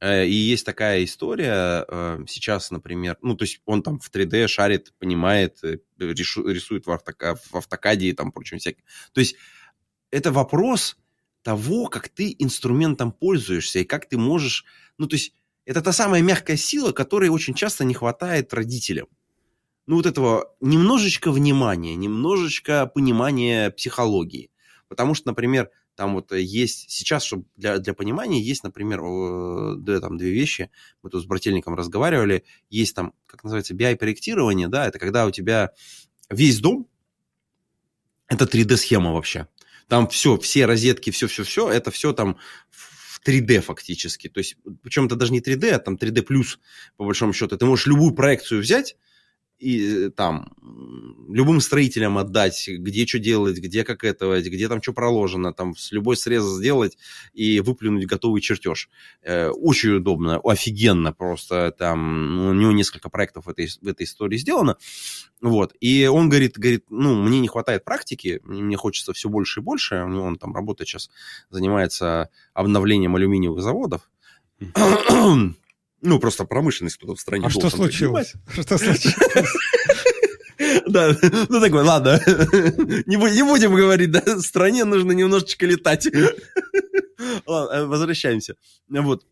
Э, и есть такая история э, сейчас, например, ну, то есть он там в 3D шарит, понимает, э, рисует в, автока, в автокаде и там прочим всяким. То есть это вопрос того, как ты инструментом пользуешься и как ты можешь... Ну, то есть это та самая мягкая сила, которой очень часто не хватает родителям. Ну, вот этого немножечко внимания, немножечко понимания психологии. Потому что, например, там вот э, есть сейчас, чтобы для, для понимания, есть, например, да, там две вещи. Мы тут с брательником разговаривали. Есть там, как называется, BI-проектирование, да, это когда у тебя весь дом, это 3D-схема вообще. Там все, все розетки, все-все-все, это все там в 3D фактически. То есть, причем это даже не 3D, а там 3D+, по большому счету. Ты можешь любую проекцию взять, и э, там любым строителям отдать, где что делать, где как это, где там что проложено, там с любой среза сделать и выплюнуть готовый чертеж. Э, очень удобно, офигенно просто. Там у него несколько проектов в этой, в этой истории сделано. Вот. И он говорит, говорит, ну, мне не хватает практики, мне хочется все больше и больше. У него он там работает сейчас, занимается обновлением алюминиевых заводов. Ну, просто промышленность кто-то в стране. А что случилось? Что случилось? Да, ну такой, ладно, не, не будем говорить, да, стране нужно немножечко летать. Ладно, э, возвращаемся. Вот.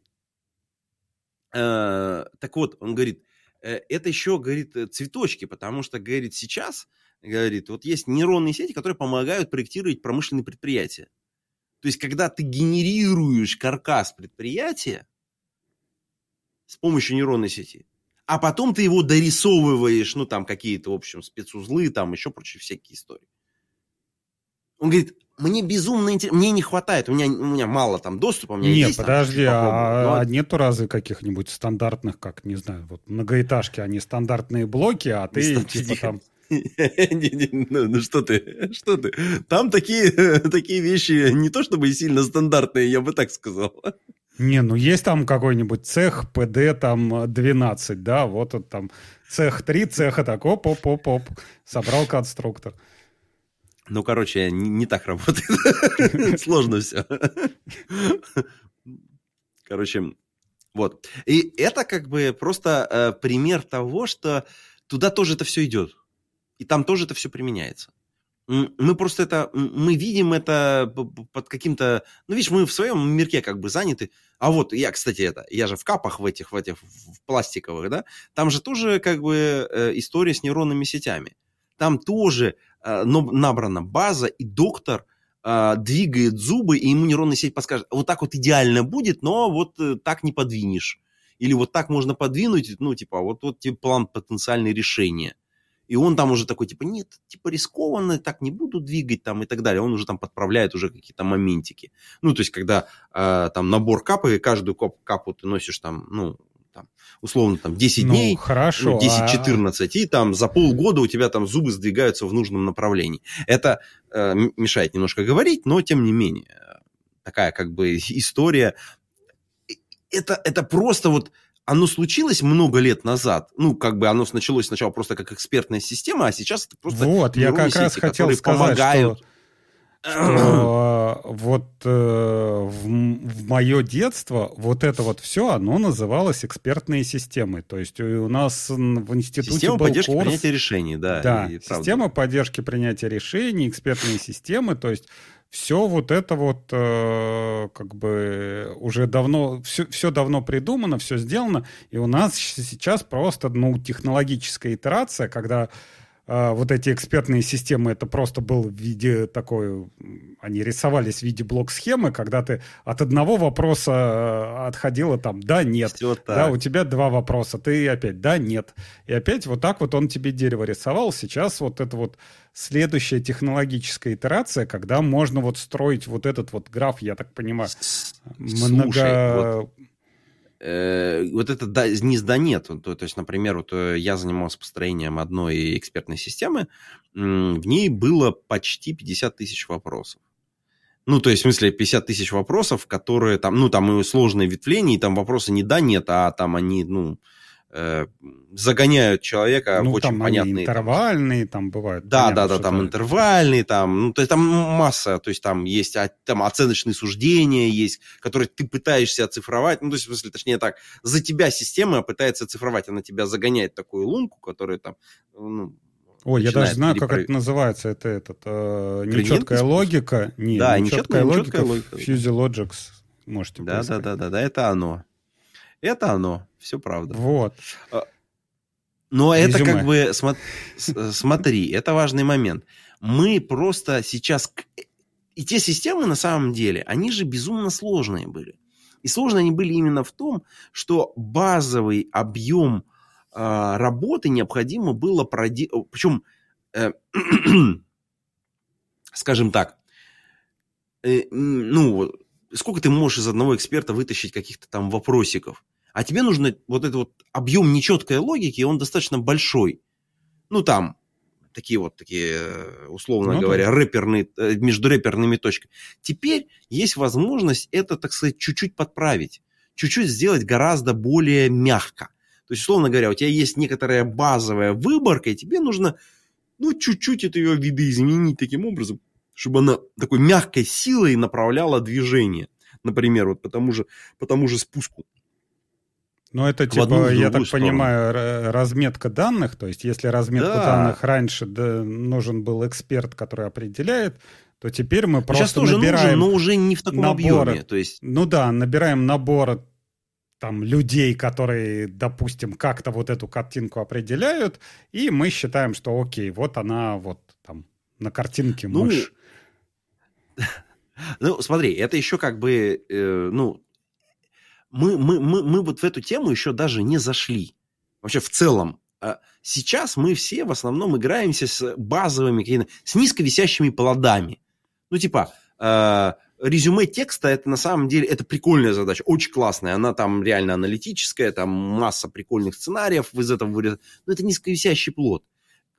Э, так вот, он говорит, э, это еще, говорит, цветочки, потому что, говорит, сейчас, говорит, вот есть нейронные сети, которые помогают проектировать промышленные предприятия. То есть, когда ты генерируешь каркас предприятия, с помощью нейронной сети. а потом ты его дорисовываешь, ну, там, какие-то, в общем, спецузлы, там, еще прочие всякие истории. Он говорит, мне безумно интересно, мне не хватает, у меня, у меня мало там доступа, у меня Нет, есть. подожди, там, а, но... а нету разве каких-нибудь стандартных, как, не знаю, вот многоэтажки, они стандартные блоки, а ты типа там... Ну, ну что ты, что ты? Там такие, такие вещи не то чтобы сильно стандартные, я бы так сказал. Не, ну есть там какой-нибудь цех ПД там 12, да, вот он там цех 3, цеха так, оп-оп-оп-оп, собрал конструктор. Ну, короче, не, не так работает. Сложно все. Короче, вот. И это как бы просто э, пример того, что туда тоже это все идет. И там тоже это все применяется. Мы просто это, мы видим это под каким-то, ну, видишь, мы в своем мирке как бы заняты. А вот я, кстати, это, я же в капах в этих, в этих, в пластиковых, да, там же тоже как бы э, история с нейронными сетями. Там тоже э, набрана база, и доктор э, двигает зубы, и ему нейронная сеть подскажет, вот так вот идеально будет, но вот э, так не подвинешь. Или вот так можно подвинуть, ну, типа, вот, вот тебе план потенциальное решение. И он там уже такой, типа, нет, типа рискованно, так не буду двигать там и так далее. Он уже там подправляет уже какие-то моментики. Ну, то есть, когда э, там набор капы, и каждую кап, капу ты носишь там, ну, там, условно, там 10 ну, дней, хорошо, ну, 10-14, а... и там за полгода у тебя там зубы сдвигаются в нужном направлении. Это э, мешает немножко говорить, но тем не менее, такая как бы история. Это, это просто вот оно случилось много лет назад. Ну, как бы оно началось сначала просто как экспертная система, а сейчас это просто Вот, я как сети, раз хотел сказать, помогают. что, что вот э, в, в мое детство вот это вот все, оно называлось экспертные системы. То есть у нас в институте Система был поддержки курс, принятия решений, да. Да, система поддержки принятия решений, экспертные системы, то есть все вот это вот э, как бы уже давно, все, все давно придумано, все сделано, и у нас сейчас просто, ну, технологическая итерация, когда э, вот эти экспертные системы, это просто был в виде такой, они рисовались в виде блок-схемы, когда ты от одного вопроса э, отходила там «да», «нет», Все да, у тебя два вопроса, ты опять «да», «нет», и опять вот так вот он тебе дерево рисовал, сейчас вот это вот следующая технологическая итерация, когда можно вот строить вот этот вот граф, я так понимаю, Слушай, много... вот, э, вот это да, не да нет. То, то есть, например, вот э, я занимался построением одной экспертной системы, в ней было почти 50 тысяч вопросов. Ну, то есть, в смысле, 50 тысяч вопросов, которые там, ну, там и сложные ветвления, и там вопросы не да, нет, а там они, ну, Э, загоняют человека ну, в очень там понятные... интервальные там бывают. Да, понятно, да, да, там интервальные, там, ну, то есть там масса, то есть там есть там оценочные суждения, есть, которые ты пытаешься оцифровать, ну, то есть, в смысле, точнее так, за тебя система пытается оцифровать, она тебя загоняет в такую лунку, которая там, ну, Ой, я даже знаю, перепров... как это называется. Это этот э, нечеткая логика. Не, да, нечеткая, нечеткая логика. логика. Fuzzy Logics можете Да, да, да, да, да, это оно. Это оно, все правда. Вот. А, но Резюме. это как бы, смотри, это важный момент. Мы просто сейчас... И те системы на самом деле, они же безумно сложные были. И сложные они были именно в том, что базовый объем э, работы необходимо было проделать. Причем, э, скажем так, э, ну, сколько ты можешь из одного эксперта вытащить каких-то там вопросиков? А тебе нужно вот этот вот объем нечеткой логики, он достаточно большой. Ну, там, такие вот, такие, э, условно ну, говоря, да. рэперные, э, между рэперными точками. Теперь есть возможность это, так сказать, чуть-чуть подправить. Чуть-чуть сделать гораздо более мягко. То есть, условно говоря, у тебя есть некоторая базовая выборка, и тебе нужно, ну, чуть-чуть это ее видоизменить таким образом, чтобы она такой мягкой силой направляла движение. Например, вот по тому же, по тому же спуску. Ну, это типа, одну, я так сторону. понимаю, разметка данных. То есть, если разметку да. данных раньше да, нужен был эксперт, который определяет, то теперь мы просто Сейчас тоже набираем нужен, но уже не в таком наборы. объеме. То есть... Ну да, набираем набор там людей, которые, допустим, как-то вот эту картинку определяют, и мы считаем, что окей, вот она вот там на картинке мышь. Ну, смотри, это еще как бы, э, ну, мы, мы, мы, мы вот в эту тему еще даже не зашли. вообще в целом, а, сейчас мы все в основном играемся с базовыми, с низковисящими плодами. Ну, типа, а, резюме текста это на самом деле это прикольная задача, очень классная. Она там реально аналитическая, там масса прикольных сценариев из этого вырезать. Но это низковисящий плод.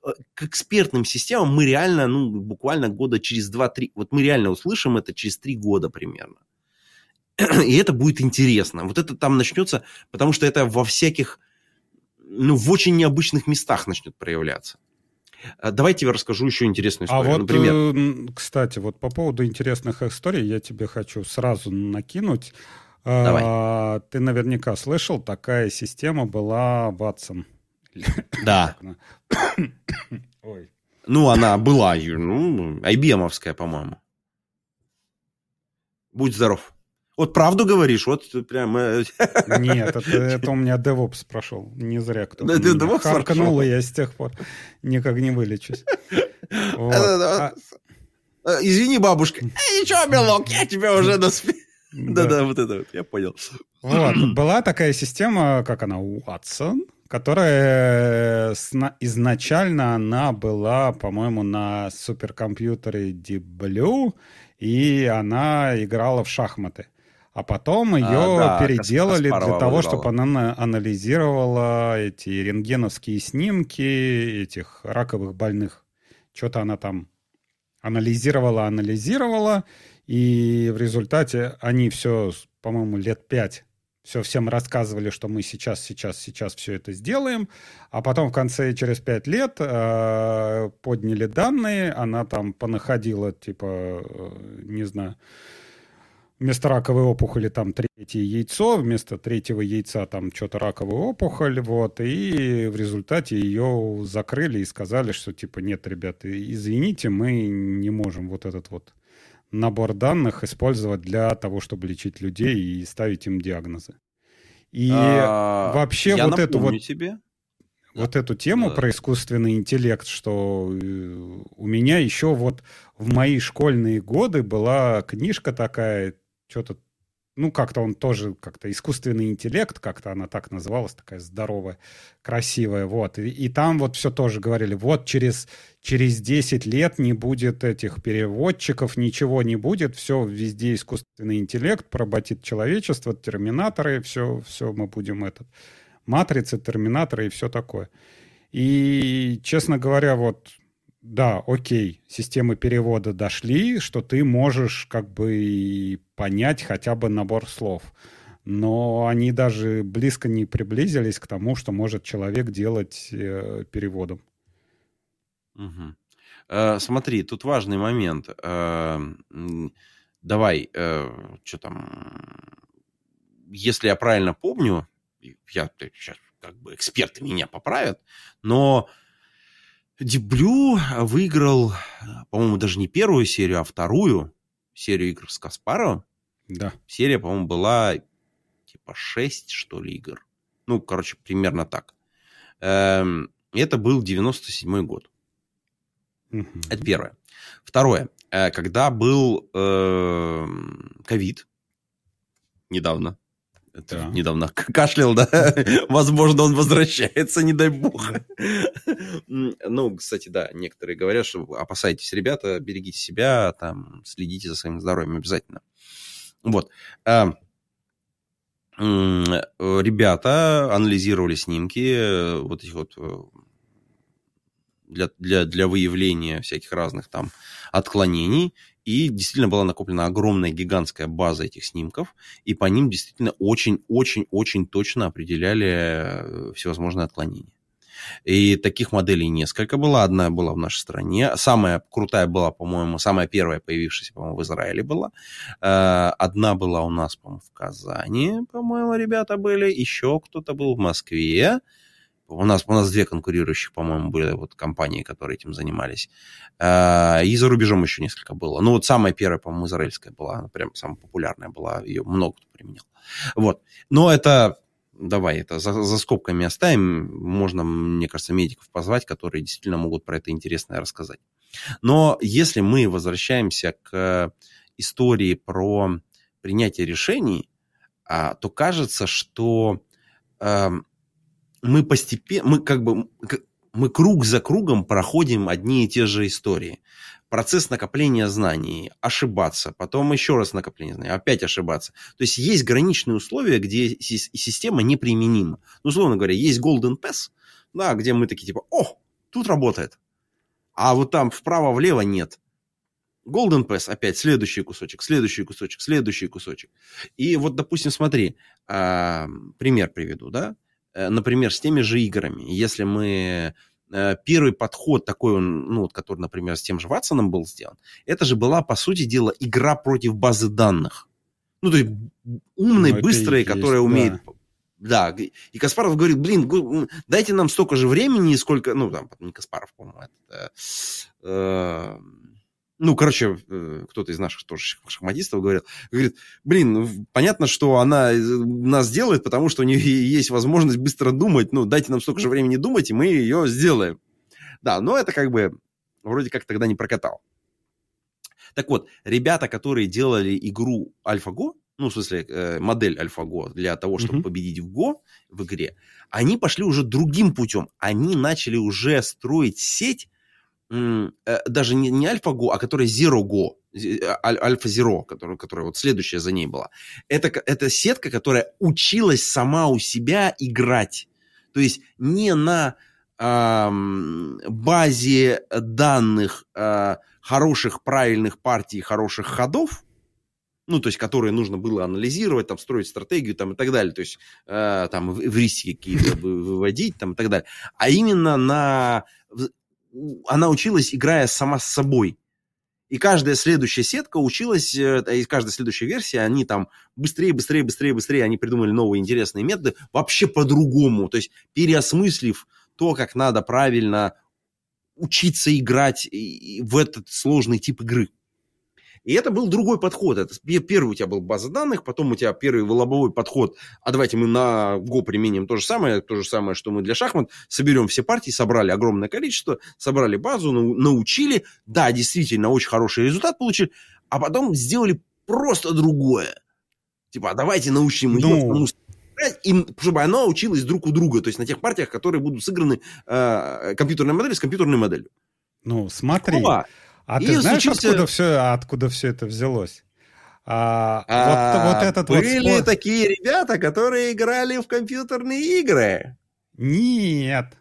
Э, к экспертным системам мы реально, ну, буквально года через 2-3, вот мы реально услышим это через 3 года примерно. И это будет интересно. Вот это там начнется, потому что это во всяких, ну, в очень необычных местах начнет проявляться. Э, давай я расскажу еще интересную а историю. А вот, Например... кстати, вот по поводу интересных историй я тебе хочу сразу накинуть. Давай. А, ты наверняка слышал, такая система была Watson. Да. Ой. Ну, она была, ну, IBM-овская, по-моему. Будь здоров. Вот правду говоришь, вот прям... Э, Нет, это, это у меня DevOps прошел. Не зря кто-то. Да, DevOps Харкнул, и я с тех пор никак не вылечусь. Вот. А... Извини, бабушка. Э, ничего, милок, я тебя уже доспел. Да-да, вот это вот, я понял. Вот, была такая система, как она, Watson, которая изначально она была, по-моему, на суперкомпьютере Deep Blue, и она играла в шахматы. А потом ее а, да, переделали для того, чтобы она анализировала эти рентгеновские снимки этих раковых больных. Что-то она там анализировала, анализировала, и в результате они все, по-моему, лет пять все всем рассказывали, что мы сейчас, сейчас, сейчас все это сделаем, а потом в конце, через пять лет, э, подняли данные, она там понаходила, типа, э, не знаю, вместо раковой опухоли там третье яйцо, вместо третьего яйца там что-то раковая опухоль, вот, и в результате ее закрыли и сказали, что типа нет, ребята, извините, мы не можем вот этот вот набор данных использовать для того, чтобы лечить людей и ставить им диагнозы. И а, вообще вот эту вот... Тебе. Вот эту тему да. про искусственный интеллект, что э, у меня еще вот в мои школьные годы была книжка такая, что-то ну, как-то он тоже, как-то искусственный интеллект, как-то она так называлась, такая здоровая, красивая, вот. И, и там вот все тоже говорили, вот через, через 10 лет не будет этих переводчиков, ничего не будет, все, везде искусственный интеллект, поработит человечество, терминаторы, все, все мы будем этот, матрицы, терминаторы и все такое. И, честно говоря, вот да, окей, системы перевода дошли, что ты можешь как бы понять хотя бы набор слов. Но они даже близко не приблизились к тому, что может человек делать э, переводом. Угу. Э, смотри, тут важный момент. Э, давай, э, что там, если я правильно помню, я сейчас как бы эксперты меня поправят, но Деблю выиграл, по-моему, даже не первую серию, а вторую серию игр с Каспаровым. Да. Серия, по-моему, была типа 6, что ли, игр. Ну, короче, примерно так. Эм, это был 97 год. Угу. Это первое. Второе. Э, когда был эм, ковид, недавно, это да. недавно кашлял, да? Возможно, он возвращается, не дай бог. ну, кстати, да, некоторые говорят, что опасайтесь, ребята, берегите себя, там, следите за своим здоровьем обязательно. Вот. А, ребята анализировали снимки э, вот этих вот э, для, для, для выявления всяких разных там отклонений и действительно была накоплена огромная гигантская база этих снимков, и по ним действительно очень-очень-очень точно определяли э, всевозможные отклонения. И таких моделей несколько было. Одна была в нашей стране. Самая крутая была, по-моему, самая первая появившаяся, по-моему, в Израиле была. Э, одна была у нас, по-моему, в Казани, по-моему, ребята были. Еще кто-то был в Москве. У нас, у нас две конкурирующих, по-моему, были вот компании, которые этим занимались. А, и за рубежом еще несколько было. Ну, вот самая первая, по-моему, израильская была, она прям самая популярная была, ее много кто применял. Вот. Но это, давай, это за, за скобками оставим. Можно, мне кажется, медиков позвать, которые действительно могут про это интересное рассказать. Но если мы возвращаемся к истории про принятие решений, а, то кажется, что эм, мы постепенно, мы как бы, мы круг за кругом проходим одни и те же истории. Процесс накопления знаний, ошибаться, потом еще раз накопление знаний, опять ошибаться. То есть есть граничные условия, где система неприменима. Ну, условно говоря, есть Golden Pass, да, где мы такие типа, о, тут работает. А вот там вправо-влево нет. Golden Pass, опять следующий кусочек, следующий кусочек, следующий кусочек. И вот, допустим, смотри, э, пример приведу, да? Э, например, с теми же играми. Если мы э, первый подход такой, ну, вот, который, например, с тем же Ватсоном был сделан, это же была, по сути дела, игра против базы данных. Ну, то есть умной, ну, быстрой, которая есть, умеет... Да. да, и Каспаров говорит, блин, дайте нам столько же времени, сколько... Ну, там, не Каспаров, по-моему, это... Э, ну, короче, э, кто-то из наших тоже шахматистов говорил, говорит, блин, понятно, что она э, нас делает, потому что у нее есть возможность быстро думать, ну, дайте нам столько же времени думать, и мы ее сделаем. Да, но это как бы вроде как тогда не прокатал. Так вот, ребята, которые делали игру AlphaGo, ну, в смысле, э, модель AlphaGo для того, чтобы mm-hmm. победить в Go в игре, они пошли уже другим путем. Они начали уже строить сеть, даже не, не AlphaGo, а которая ZeroGo, Альфа Zero, которая, которая вот следующая за ней была. Это, это сетка, которая училась сама у себя играть. То есть не на э, базе данных э, хороших, правильных партий, хороших ходов, ну, то есть, которые нужно было анализировать, там, строить стратегию, там, и так далее, то есть, э, там, риски какие-то выводить, там, и так далее, а именно на она училась, играя сама с собой. И каждая следующая сетка училась, э, и каждая следующая версия, они там быстрее, быстрее, быстрее, быстрее, они придумали новые интересные методы, вообще по-другому, то есть переосмыслив то, как надо правильно учиться играть в этот сложный тип игры. И это был другой подход. Это первый у тебя был база данных, потом у тебя первый лобовой подход. А давайте мы на Go применим то же самое, то же самое, что мы для шахмат. Соберем все партии, собрали огромное количество, собрали базу, научили. Да, действительно, очень хороший результат получили. А потом сделали просто другое. Типа, а давайте научим ее, ну... им, чтобы она училась друг у друга, то есть на тех партиях, которые будут сыграны э, компьютерной моделью с компьютерной моделью. Ну, смотри. Опа. А и ты знаешь, случился... откуда, все, откуда все это взялось? А, а, вот, вот этот были вот спор... такие ребята, которые играли в компьютерные игры. Нет.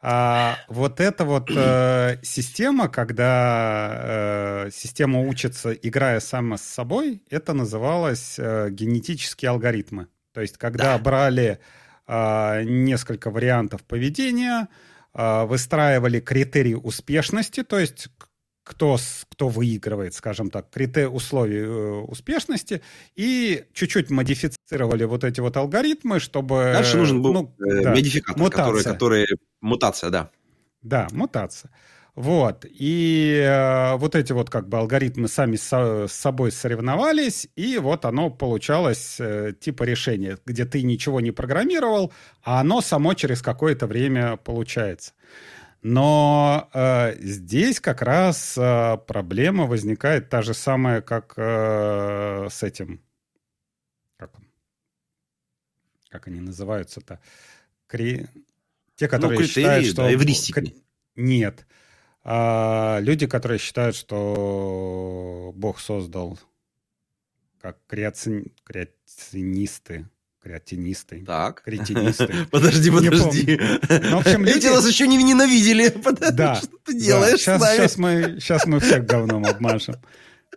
А, вот эта вот э, система, когда э, система учится, играя сама с собой, это называлось э, генетические алгоритмы. То есть, когда да. брали э, несколько вариантов поведения, э, выстраивали критерии успешности, то есть кто, кто выигрывает, скажем так, критерии условий э, успешности, и чуть-чуть модифицировали вот эти вот алгоритмы, чтобы... Дальше нужен был ну, э, да, модификатор, мутация. Который, который... Мутация, да. Да, мутация. Вот. И э, вот эти вот как бы алгоритмы сами со, с собой соревновались, и вот оно получалось э, типа решения, где ты ничего не программировал, а оно само через какое-то время получается. Но э, здесь как раз э, проблема возникает та же самая, как э, с этим. Как, как они называются-то? Кри... Те, ну, которые ну, критерии, считают, что... Да, эвристики. Нет. А, люди, которые считают, что Бог создал как креаци... креационисты Креатинисты. Так. Кретинисты. Подожди, подожди. Ну, в общем, люди... Эти нас еще не ненавидели. Да. Что ты делаешь сейчас, сейчас, мы, сейчас мы всех говном обмажем.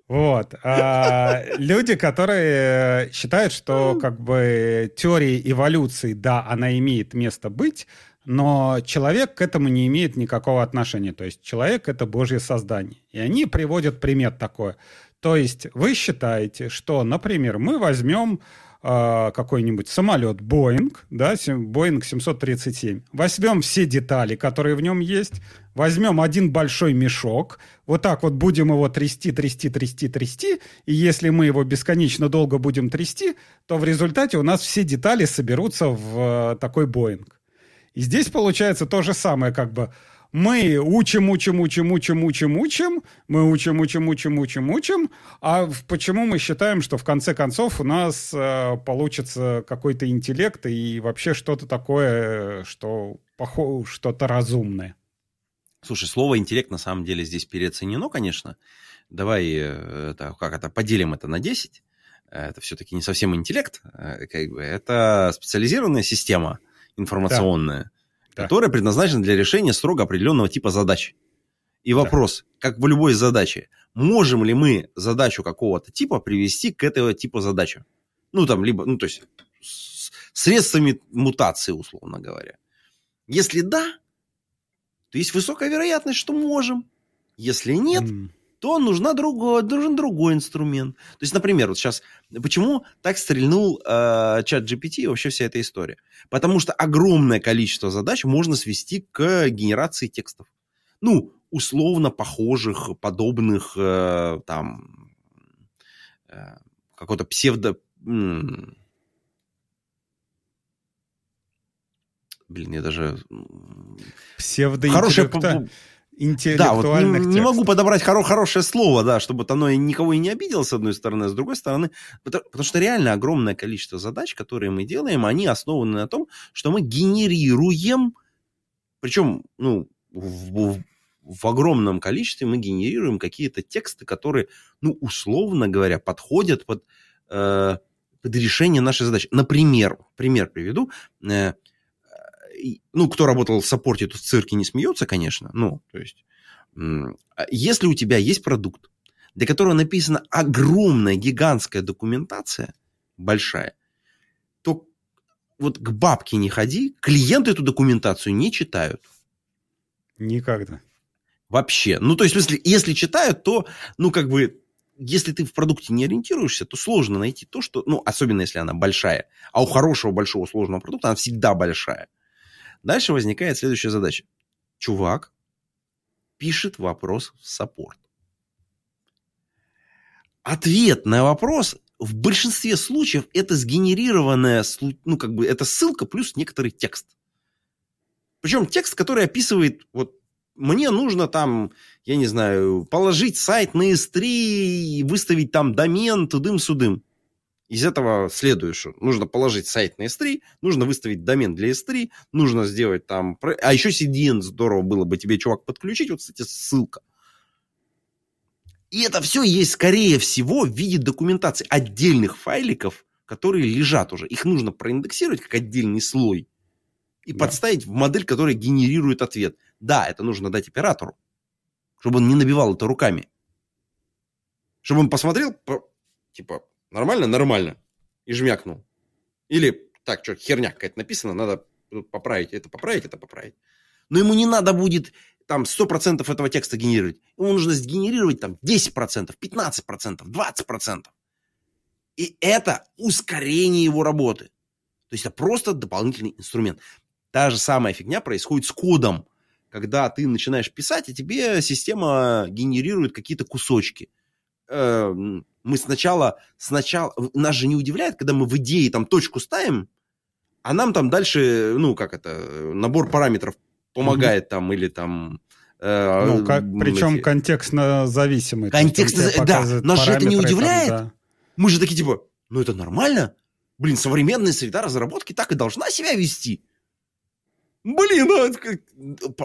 Вот. А, люди, которые считают, что как бы теория эволюции, да, она имеет место быть, но человек к этому не имеет никакого отношения. То есть человек — это Божье создание. И они приводят пример такой. То есть вы считаете, что, например, мы возьмем а, какой-нибудь самолет Boeing, да, Boeing 737, возьмем все детали, которые в нем есть, возьмем один большой мешок, вот так вот будем его трясти, трясти, трясти, трясти, и если мы его бесконечно долго будем трясти, то в результате у нас все детали соберутся в э, такой Boeing. И здесь получается то же самое, как бы мы учим, учим, учим, учим, учим, учим, мы учим, учим, учим, учим, учим, а почему мы считаем, что в конце концов у нас э, получится какой-то интеллект и вообще что-то такое, что похоже, что-то разумное? Слушай, слово интеллект на самом деле здесь переоценено, конечно. Давай э, это, как это, поделим это на 10. Это все-таки не совсем интеллект, э, как бы, это специализированная система информационная. Да да. которая предназначена для решения строго определенного типа задач. И вопрос, да. как в любой задаче, можем ли мы задачу какого-то типа привести к этого типа задачи? Ну, там, либо, ну, то есть, средствами мутации, условно говоря. Если да, то есть высокая вероятность, что можем. Если нет, mm то нужна другой, нужен другой инструмент. То есть, например, вот сейчас, почему так стрельнул э, чат GPT и вообще вся эта история? Потому что огромное количество задач можно свести к генерации текстов. Ну, условно похожих, подобных э, там э, какой-то псевдо... Блин, я даже... Псевдоинтеллекта... Хорошая интеллектуальных Да, вот не, не могу подобрать хоро хорошее слово, да, чтобы оно никого и не обидело, с одной стороны, а с другой стороны, потому, потому что реально огромное количество задач, которые мы делаем, они основаны на том, что мы генерируем, причем, ну, в, в, в огромном количестве мы генерируем какие-то тексты, которые, ну, условно говоря, подходят под, э, под решение нашей задачи. Например, пример приведу. Э, ну, кто работал в саппорте, то в цирке не смеется, конечно. Ну, то есть, а если у тебя есть продукт, для которого написана огромная, гигантская документация, большая, то вот к бабке не ходи, клиенты эту документацию не читают. Никогда. Вообще. Ну, то есть, если, если читают, то, ну, как бы, если ты в продукте не ориентируешься, то сложно найти то, что, ну, особенно если она большая. А у хорошего, большого, сложного продукта она всегда большая. Дальше возникает следующая задача. Чувак пишет вопрос в саппорт. Ответ на вопрос в большинстве случаев это сгенерированная, ну, как бы, это ссылка плюс некоторый текст. Причем текст, который описывает, вот, мне нужно там, я не знаю, положить сайт на S3, выставить там домен, тудым-судым. Из этого следует, что нужно положить сайт на S3, нужно выставить домен для S3, нужно сделать там... А еще CDN здорово было бы тебе, чувак, подключить. Вот, кстати, ссылка. И это все есть, скорее всего, в виде документации отдельных файликов, которые лежат уже. Их нужно проиндексировать как отдельный слой и да. подставить в модель, которая генерирует ответ. Да, это нужно дать оператору, чтобы он не набивал это руками. Чтобы он посмотрел, типа, Нормально? Нормально. И жмякнул. Или, так, что, херня какая-то написана, надо поправить, это поправить, это поправить. Но ему не надо будет там 100% этого текста генерировать. Ему нужно сгенерировать там 10%, 15%, 20%. И это ускорение его работы. То есть это просто дополнительный инструмент. Та же самая фигня происходит с кодом. Когда ты начинаешь писать, и тебе система генерирует какие-то кусочки. Эм, мы сначала, сначала, нас же не удивляет, когда мы в идее там точку ставим, а нам там дальше, ну, как это, набор параметров помогает mm-hmm. там, или там... Э, ну, как, причем эти... контекстно зависимый. Контекстно, да, нас же это не удивляет. Там, да. Мы же такие типа, ну это нормально. Блин, современная среда разработки так и должна себя вести. Блин, ну,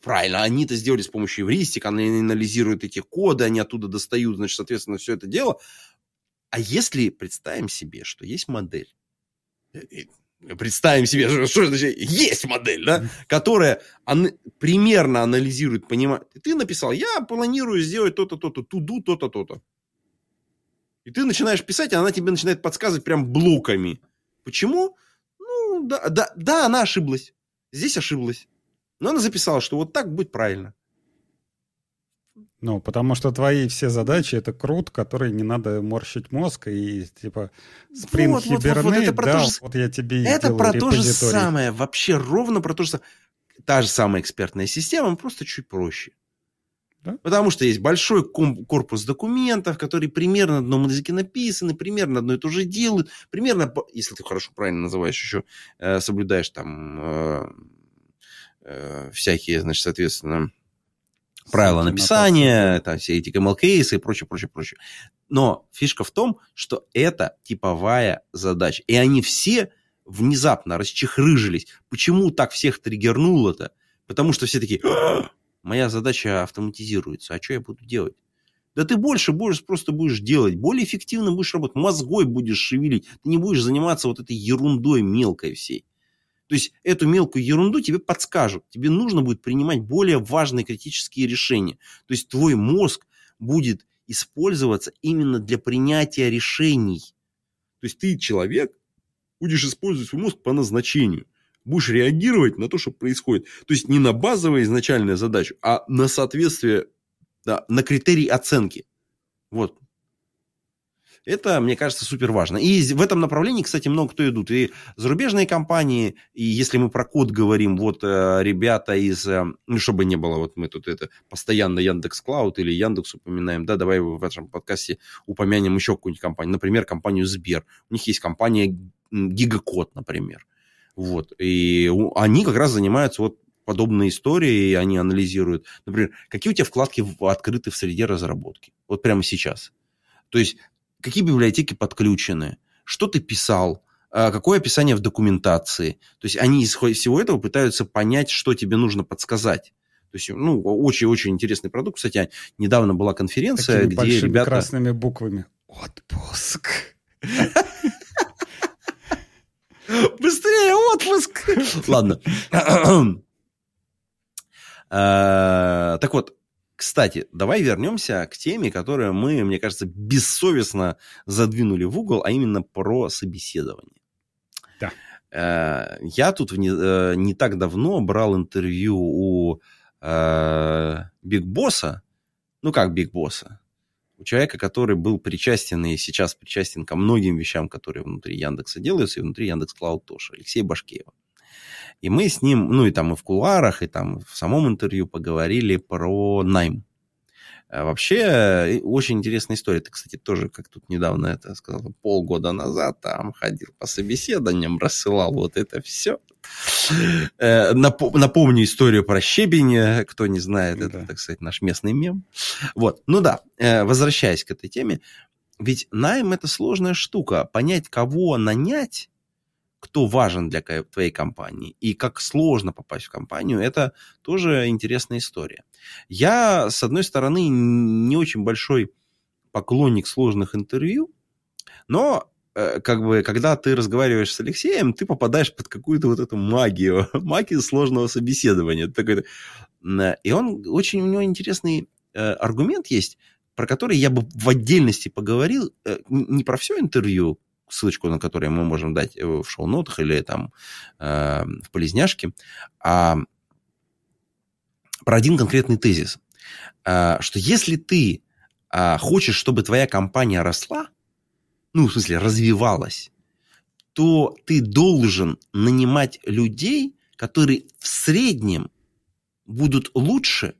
правильно, они это сделали с помощью эвристик, они анализируют эти коды, они оттуда достают, значит, соответственно, все это дело. А если представим себе, что есть модель, представим себе, что, что значит, есть модель, да, которая ан- примерно анализирует, понимает. Ты написал, я планирую сделать то-то, то-то, туду, то-то, то-то. И ты начинаешь писать, и она тебе начинает подсказывать прям блоками. Почему? Ну, да, да, да, она ошиблась. Здесь ошиблась. Но она записала, что вот так будет правильно. Ну, потому что твои все задачи это крут, который не надо морщить мозг и типа Spring вот, вот, вот, вот, это про да, то же... вот я тебе Это про то же самое, вообще ровно про то же самое. Та же самая экспертная система, просто чуть проще. Да? Потому что есть большой корпус документов, которые примерно на одном языке написаны, примерно одно и то же делают, примерно, если ты хорошо правильно называешь еще, э, соблюдаешь там э, э, всякие, значит, соответственно, правила написания, там, все эти camel-кейсы и прочее, прочее, прочее. Но фишка в том, что это типовая задача. И они все внезапно расчехрыжились. Почему так всех триггернуло-то? Потому что все такие, «А, моя задача автоматизируется, а что я буду делать? Да ты больше будешь, просто будешь делать, более эффективно будешь работать, мозгой будешь шевелить, ты не будешь заниматься вот этой ерундой мелкой всей. То есть эту мелкую ерунду тебе подскажут. Тебе нужно будет принимать более важные критические решения. То есть твой мозг будет использоваться именно для принятия решений. То есть ты человек, будешь использовать свой мозг по назначению. Будешь реагировать на то, что происходит. То есть не на базовую изначальную задачу, а на соответствие, да, на критерий оценки. Вот. Это, мне кажется, супер важно. И в этом направлении, кстати, много кто идут. И зарубежные компании, и если мы про код говорим, вот э, ребята из, э, ну, чтобы не было, вот мы тут это постоянно Яндекс Клауд или Яндекс упоминаем, да, давай в этом подкасте упомянем еще какую-нибудь компанию, например, компанию Сбер. У них есть компания Гигакод, например. Вот. И они как раз занимаются вот подобной историей, они анализируют. Например, какие у тебя вкладки открыты в среде разработки? Вот прямо сейчас. То есть какие библиотеки подключены, что ты писал, а, какое описание в документации. То есть они из всего этого пытаются понять, что тебе нужно подсказать. То есть, ну, очень-очень интересный продукт. Кстати, недавно была конференция, Такими где ребята... красными буквами. Отпуск. Быстрее отпуск! Ладно. А, так вот, кстати, давай вернемся к теме, которую мы, мне кажется, бессовестно задвинули в угол, а именно про собеседование. Да. Э, я тут не, э, не так давно брал интервью у Big босса, ну как Big босса, у человека, который был причастен и сейчас причастен ко многим вещам, которые внутри Яндекса делаются, и внутри Яндекс Cloud тоже, Алексей Башкеева. И мы с ним, ну и там и в кулуарах, и там в самом интервью поговорили про найм. А вообще, э, очень интересная история. Ты, кстати, тоже, как тут недавно это сказал, полгода назад там ходил по собеседованиям, рассылал вот это все. Э, напомню историю про щебень, кто не знает, это, да. так сказать, наш местный мем. Вот, ну да, э, возвращаясь к этой теме, ведь найм это сложная штука. Понять, кого нанять, кто важен для твоей компании и как сложно попасть в компанию, это тоже интересная история. Я, с одной стороны, не очень большой поклонник сложных интервью, но э, как бы, когда ты разговариваешь с Алексеем, ты попадаешь под какую-то вот эту магию, магию сложного собеседования. И он, очень у него интересный э, аргумент есть, про который я бы в отдельности поговорил, э, не про все интервью, ссылочку на которое мы можем дать э, в шоу-нотах или там э, в полезняшке, а про один конкретный тезис, э, что если ты э, хочешь, чтобы твоя компания росла, ну, в смысле, развивалась, то ты должен нанимать людей, которые в среднем будут лучше,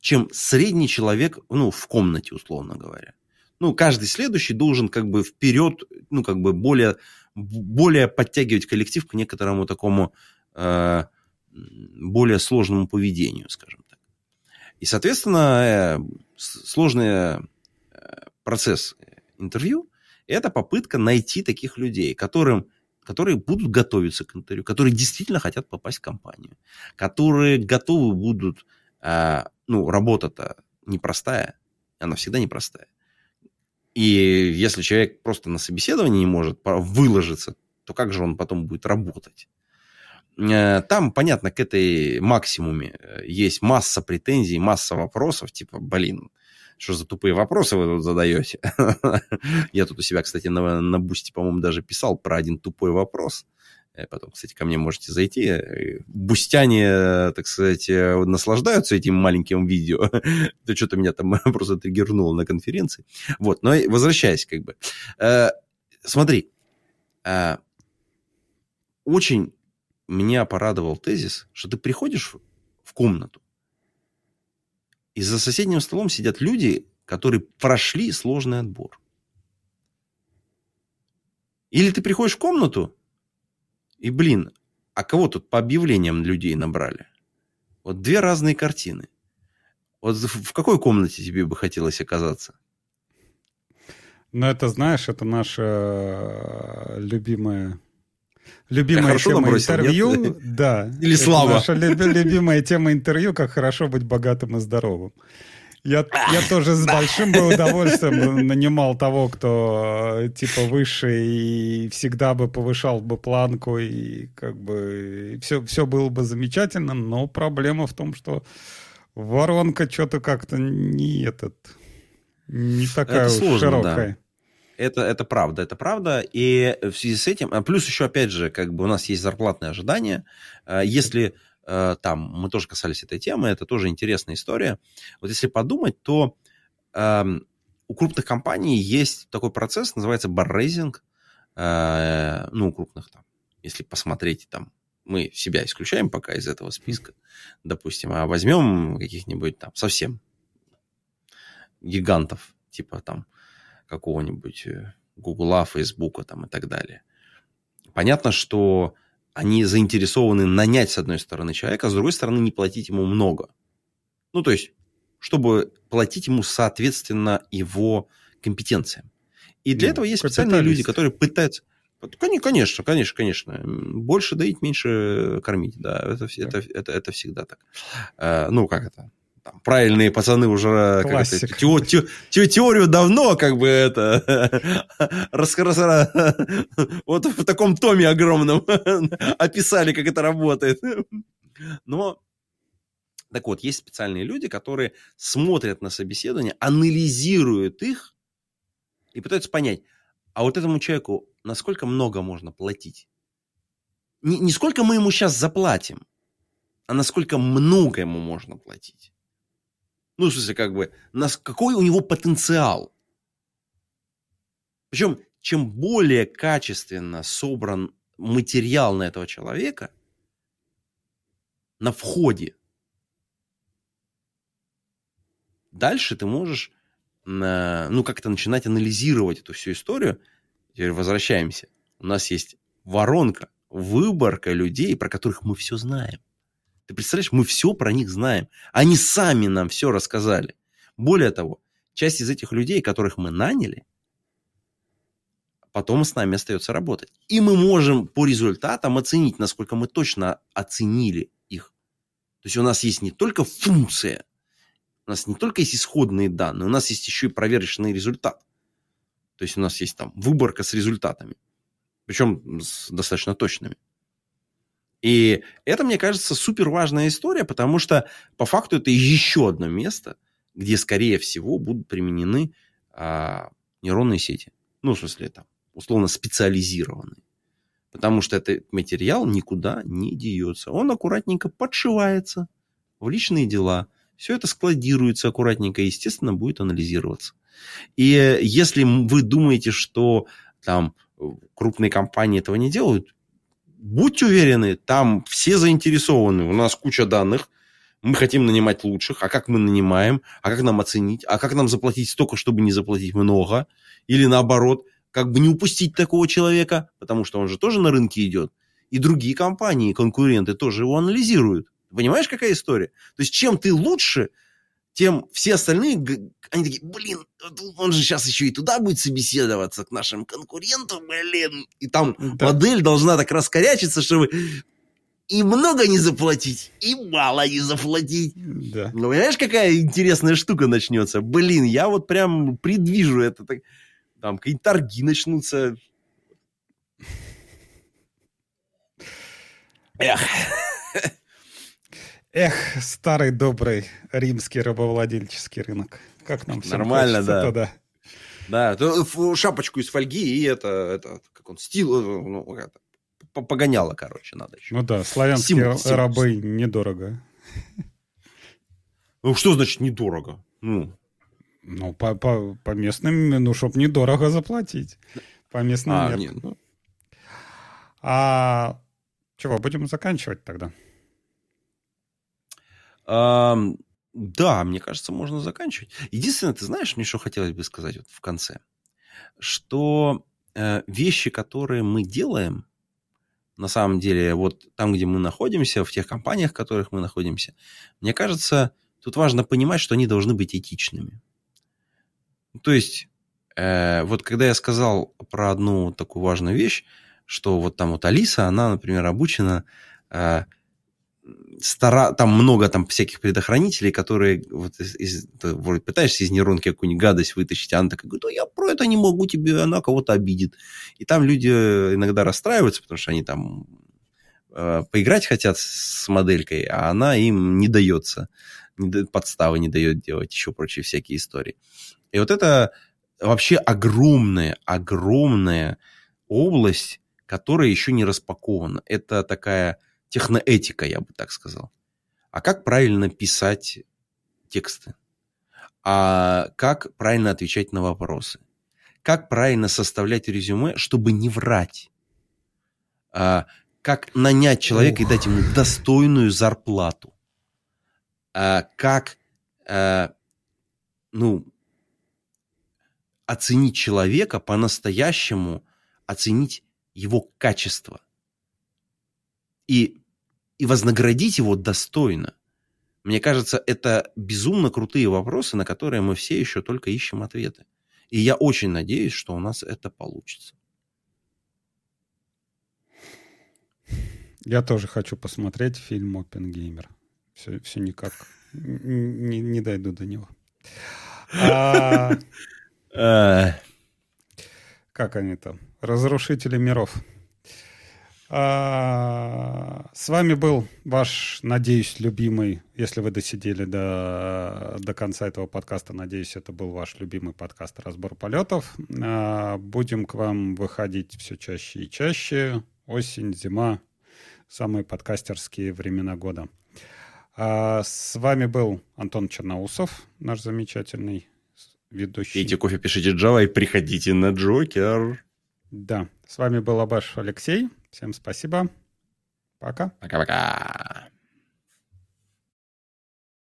чем средний человек, ну, в комнате, условно говоря ну, каждый следующий должен как бы вперед, ну, как бы более, более подтягивать коллектив к некоторому такому э, более сложному поведению, скажем так. И, соответственно, э, сложный э, процесс интервью – это попытка найти таких людей, которым которые будут готовиться к интервью, которые действительно хотят попасть в компанию, которые готовы будут, э, ну, работа-то непростая, она всегда непростая. И если человек просто на собеседовании не может выложиться, то как же он потом будет работать? Э, там, понятно, к этой максиме э, есть масса претензий, масса вопросов, типа, блин, что за тупые вопросы вы тут задаете? Я тут у себя, кстати, на, на Boosty, по-моему, даже писал про один тупой вопрос. Э, потом, кстати, ко мне можете зайти. Э, бустяне, э, так сказать, наслаждаются этим маленьким видео. То что-то меня там просто триггернуло на конференции. Вот, но возвращаясь как бы. Смотри, очень меня порадовал тезис, что ты приходишь в комнату, и за соседним столом сидят люди, которые прошли сложный отбор. Или ты приходишь в комнату, и, блин, а кого тут по объявлениям людей набрали? Вот две разные картины. Вот в какой комнате тебе бы хотелось оказаться? Ну, это, знаешь, это наша э, любимая любимая тема набросил, интервью. Нет? Да. Или слава. Наша любимая тема интервью, как хорошо быть богатым и здоровым. Я, я тоже с большим бы удовольствием нанимал того, кто э, типа выше и всегда бы повышал бы планку и как бы все, все было бы замечательно, но проблема в том, что воронка что-то как-то не этот не такая это уж сложно, широкая. Да. Это, это правда, это правда. И в связи с этим, а плюс еще, опять же, как бы у нас есть зарплатные ожидания. А если там, мы тоже касались этой темы, это тоже интересная история. Вот если подумать, то э, у крупных компаний есть такой процесс, называется баррейзинг. Э, ну, у крупных там, если посмотреть там, мы себя исключаем пока из этого списка, допустим, а возьмем каких-нибудь там совсем гигантов, типа там какого-нибудь Гугла, Фейсбука там и так далее. Понятно, что они заинтересованы нанять, с одной стороны, человека, а с другой стороны, не платить ему много. Ну, то есть, чтобы платить ему соответственно его компетенциям. И для ну, этого есть специальные люди, которые пытаются... Конечно, конечно, конечно. Больше доить, меньше кормить. Да, это, это, это, это всегда так. Э, ну, как это? Там, правильные пацаны уже это, тео, тео, тео, теорию давно как бы это рас, рас, вот в таком томе огромном описали, как это работает. Но так вот, есть специальные люди, которые смотрят на собеседование, анализируют их и пытаются понять, а вот этому человеку насколько много можно платить? Не, не сколько мы ему сейчас заплатим, а насколько много ему можно платить. Ну, в смысле, как бы, нас, какой у него потенциал. Причем, чем более качественно собран материал на этого человека на входе, дальше ты можешь, ну, как-то начинать анализировать эту всю историю. Теперь возвращаемся. У нас есть воронка, выборка людей, про которых мы все знаем. Ты представляешь, мы все про них знаем. Они сами нам все рассказали. Более того, часть из этих людей, которых мы наняли, потом с нами остается работать. И мы можем по результатам оценить, насколько мы точно оценили их. То есть у нас есть не только функция, у нас не только есть исходные данные, у нас есть еще и проверочный результат. То есть у нас есть там выборка с результатами. Причем с достаточно точными. И это, мне кажется, супер важная история, потому что по факту это еще одно место, где, скорее всего, будут применены а, нейронные сети. Ну, в смысле, там, условно специализированные. Потому что этот материал никуда не деется. Он аккуратненько подшивается в личные дела. Все это складируется аккуратненько и, естественно, будет анализироваться. И если вы думаете, что там крупные компании этого не делают, будьте уверены, там все заинтересованы. У нас куча данных. Мы хотим нанимать лучших. А как мы нанимаем? А как нам оценить? А как нам заплатить столько, чтобы не заплатить много? Или наоборот, как бы не упустить такого человека, потому что он же тоже на рынке идет. И другие компании, конкуренты тоже его анализируют. Понимаешь, какая история? То есть, чем ты лучше, тем все остальные, они такие, блин, он же сейчас еще и туда будет собеседоваться к нашим конкурентам, блин. И там да. модель должна так раскорячиться, чтобы и много не заплатить, и мало не заплатить. Да. Ну, понимаешь, какая интересная штука начнется? Блин, я вот прям предвижу это. Так, там какие-то торги начнутся. Эх. Эх, старый добрый римский рабовладельческий рынок. Как нам всем Нормально, да. Туда. Да, шапочку из фольги и это, это как он, стил, э, ну, это, погоняло, короче, надо еще. Ну да, славянские сим, рабы сим. недорого. Ну, что значит недорого? Ну, ну по, по, по местным, ну, чтоб недорого заплатить. По местным а, меркам. Нет, ну... А чего, будем заканчивать тогда? Да, мне кажется, можно заканчивать. Единственное, ты знаешь, мне что хотелось бы сказать вот в конце, что э, вещи, которые мы делаем, на самом деле, вот там, где мы находимся, в тех компаниях, в которых мы находимся, мне кажется, тут важно понимать, что они должны быть этичными. То есть, э, вот когда я сказал про одну такую важную вещь, что вот там вот Алиса, она, например, обучена э, стара... там много там всяких предохранителей, которые вот из, из, ты, вроде пытаешься из нейронки какую-нибудь гадость вытащить, а она такая говорит, я про это не могу тебе, она кого-то обидит. И там люди иногда расстраиваются, потому что они там э, поиграть хотят с моделькой, а она им не дается, не дает, подставы не дает делать, еще прочие всякие истории. И вот это вообще огромная, огромная область, которая еще не распакована. Это такая техноэтика, я бы так сказал. А как правильно писать тексты? А как правильно отвечать на вопросы? Как правильно составлять резюме, чтобы не врать? А как нанять человека Ух. и дать ему достойную зарплату? А как, а, ну, оценить человека по-настоящему, оценить его качество? И, и вознаградить его достойно. Мне кажется, это безумно крутые вопросы, на которые мы все еще только ищем ответы. И я очень надеюсь, что у нас это получится. Я тоже хочу посмотреть фильм «Оппенгеймер». Все, все никак не, не дойду до него. А... Как они там? Разрушители миров. А, с вами был ваш, надеюсь, любимый, если вы досидели до, до конца этого подкаста, надеюсь, это был ваш любимый подкаст «Разбор полетов». А, будем к вам выходить все чаще и чаще. Осень, зима, самые подкастерские времена года. А, с вами был Антон Черноусов, наш замечательный ведущий. Пейте кофе, пишите Java и приходите на Джокер. Да, с вами был Абаш Алексей. Всем спасибо. Пока. Пока-пока.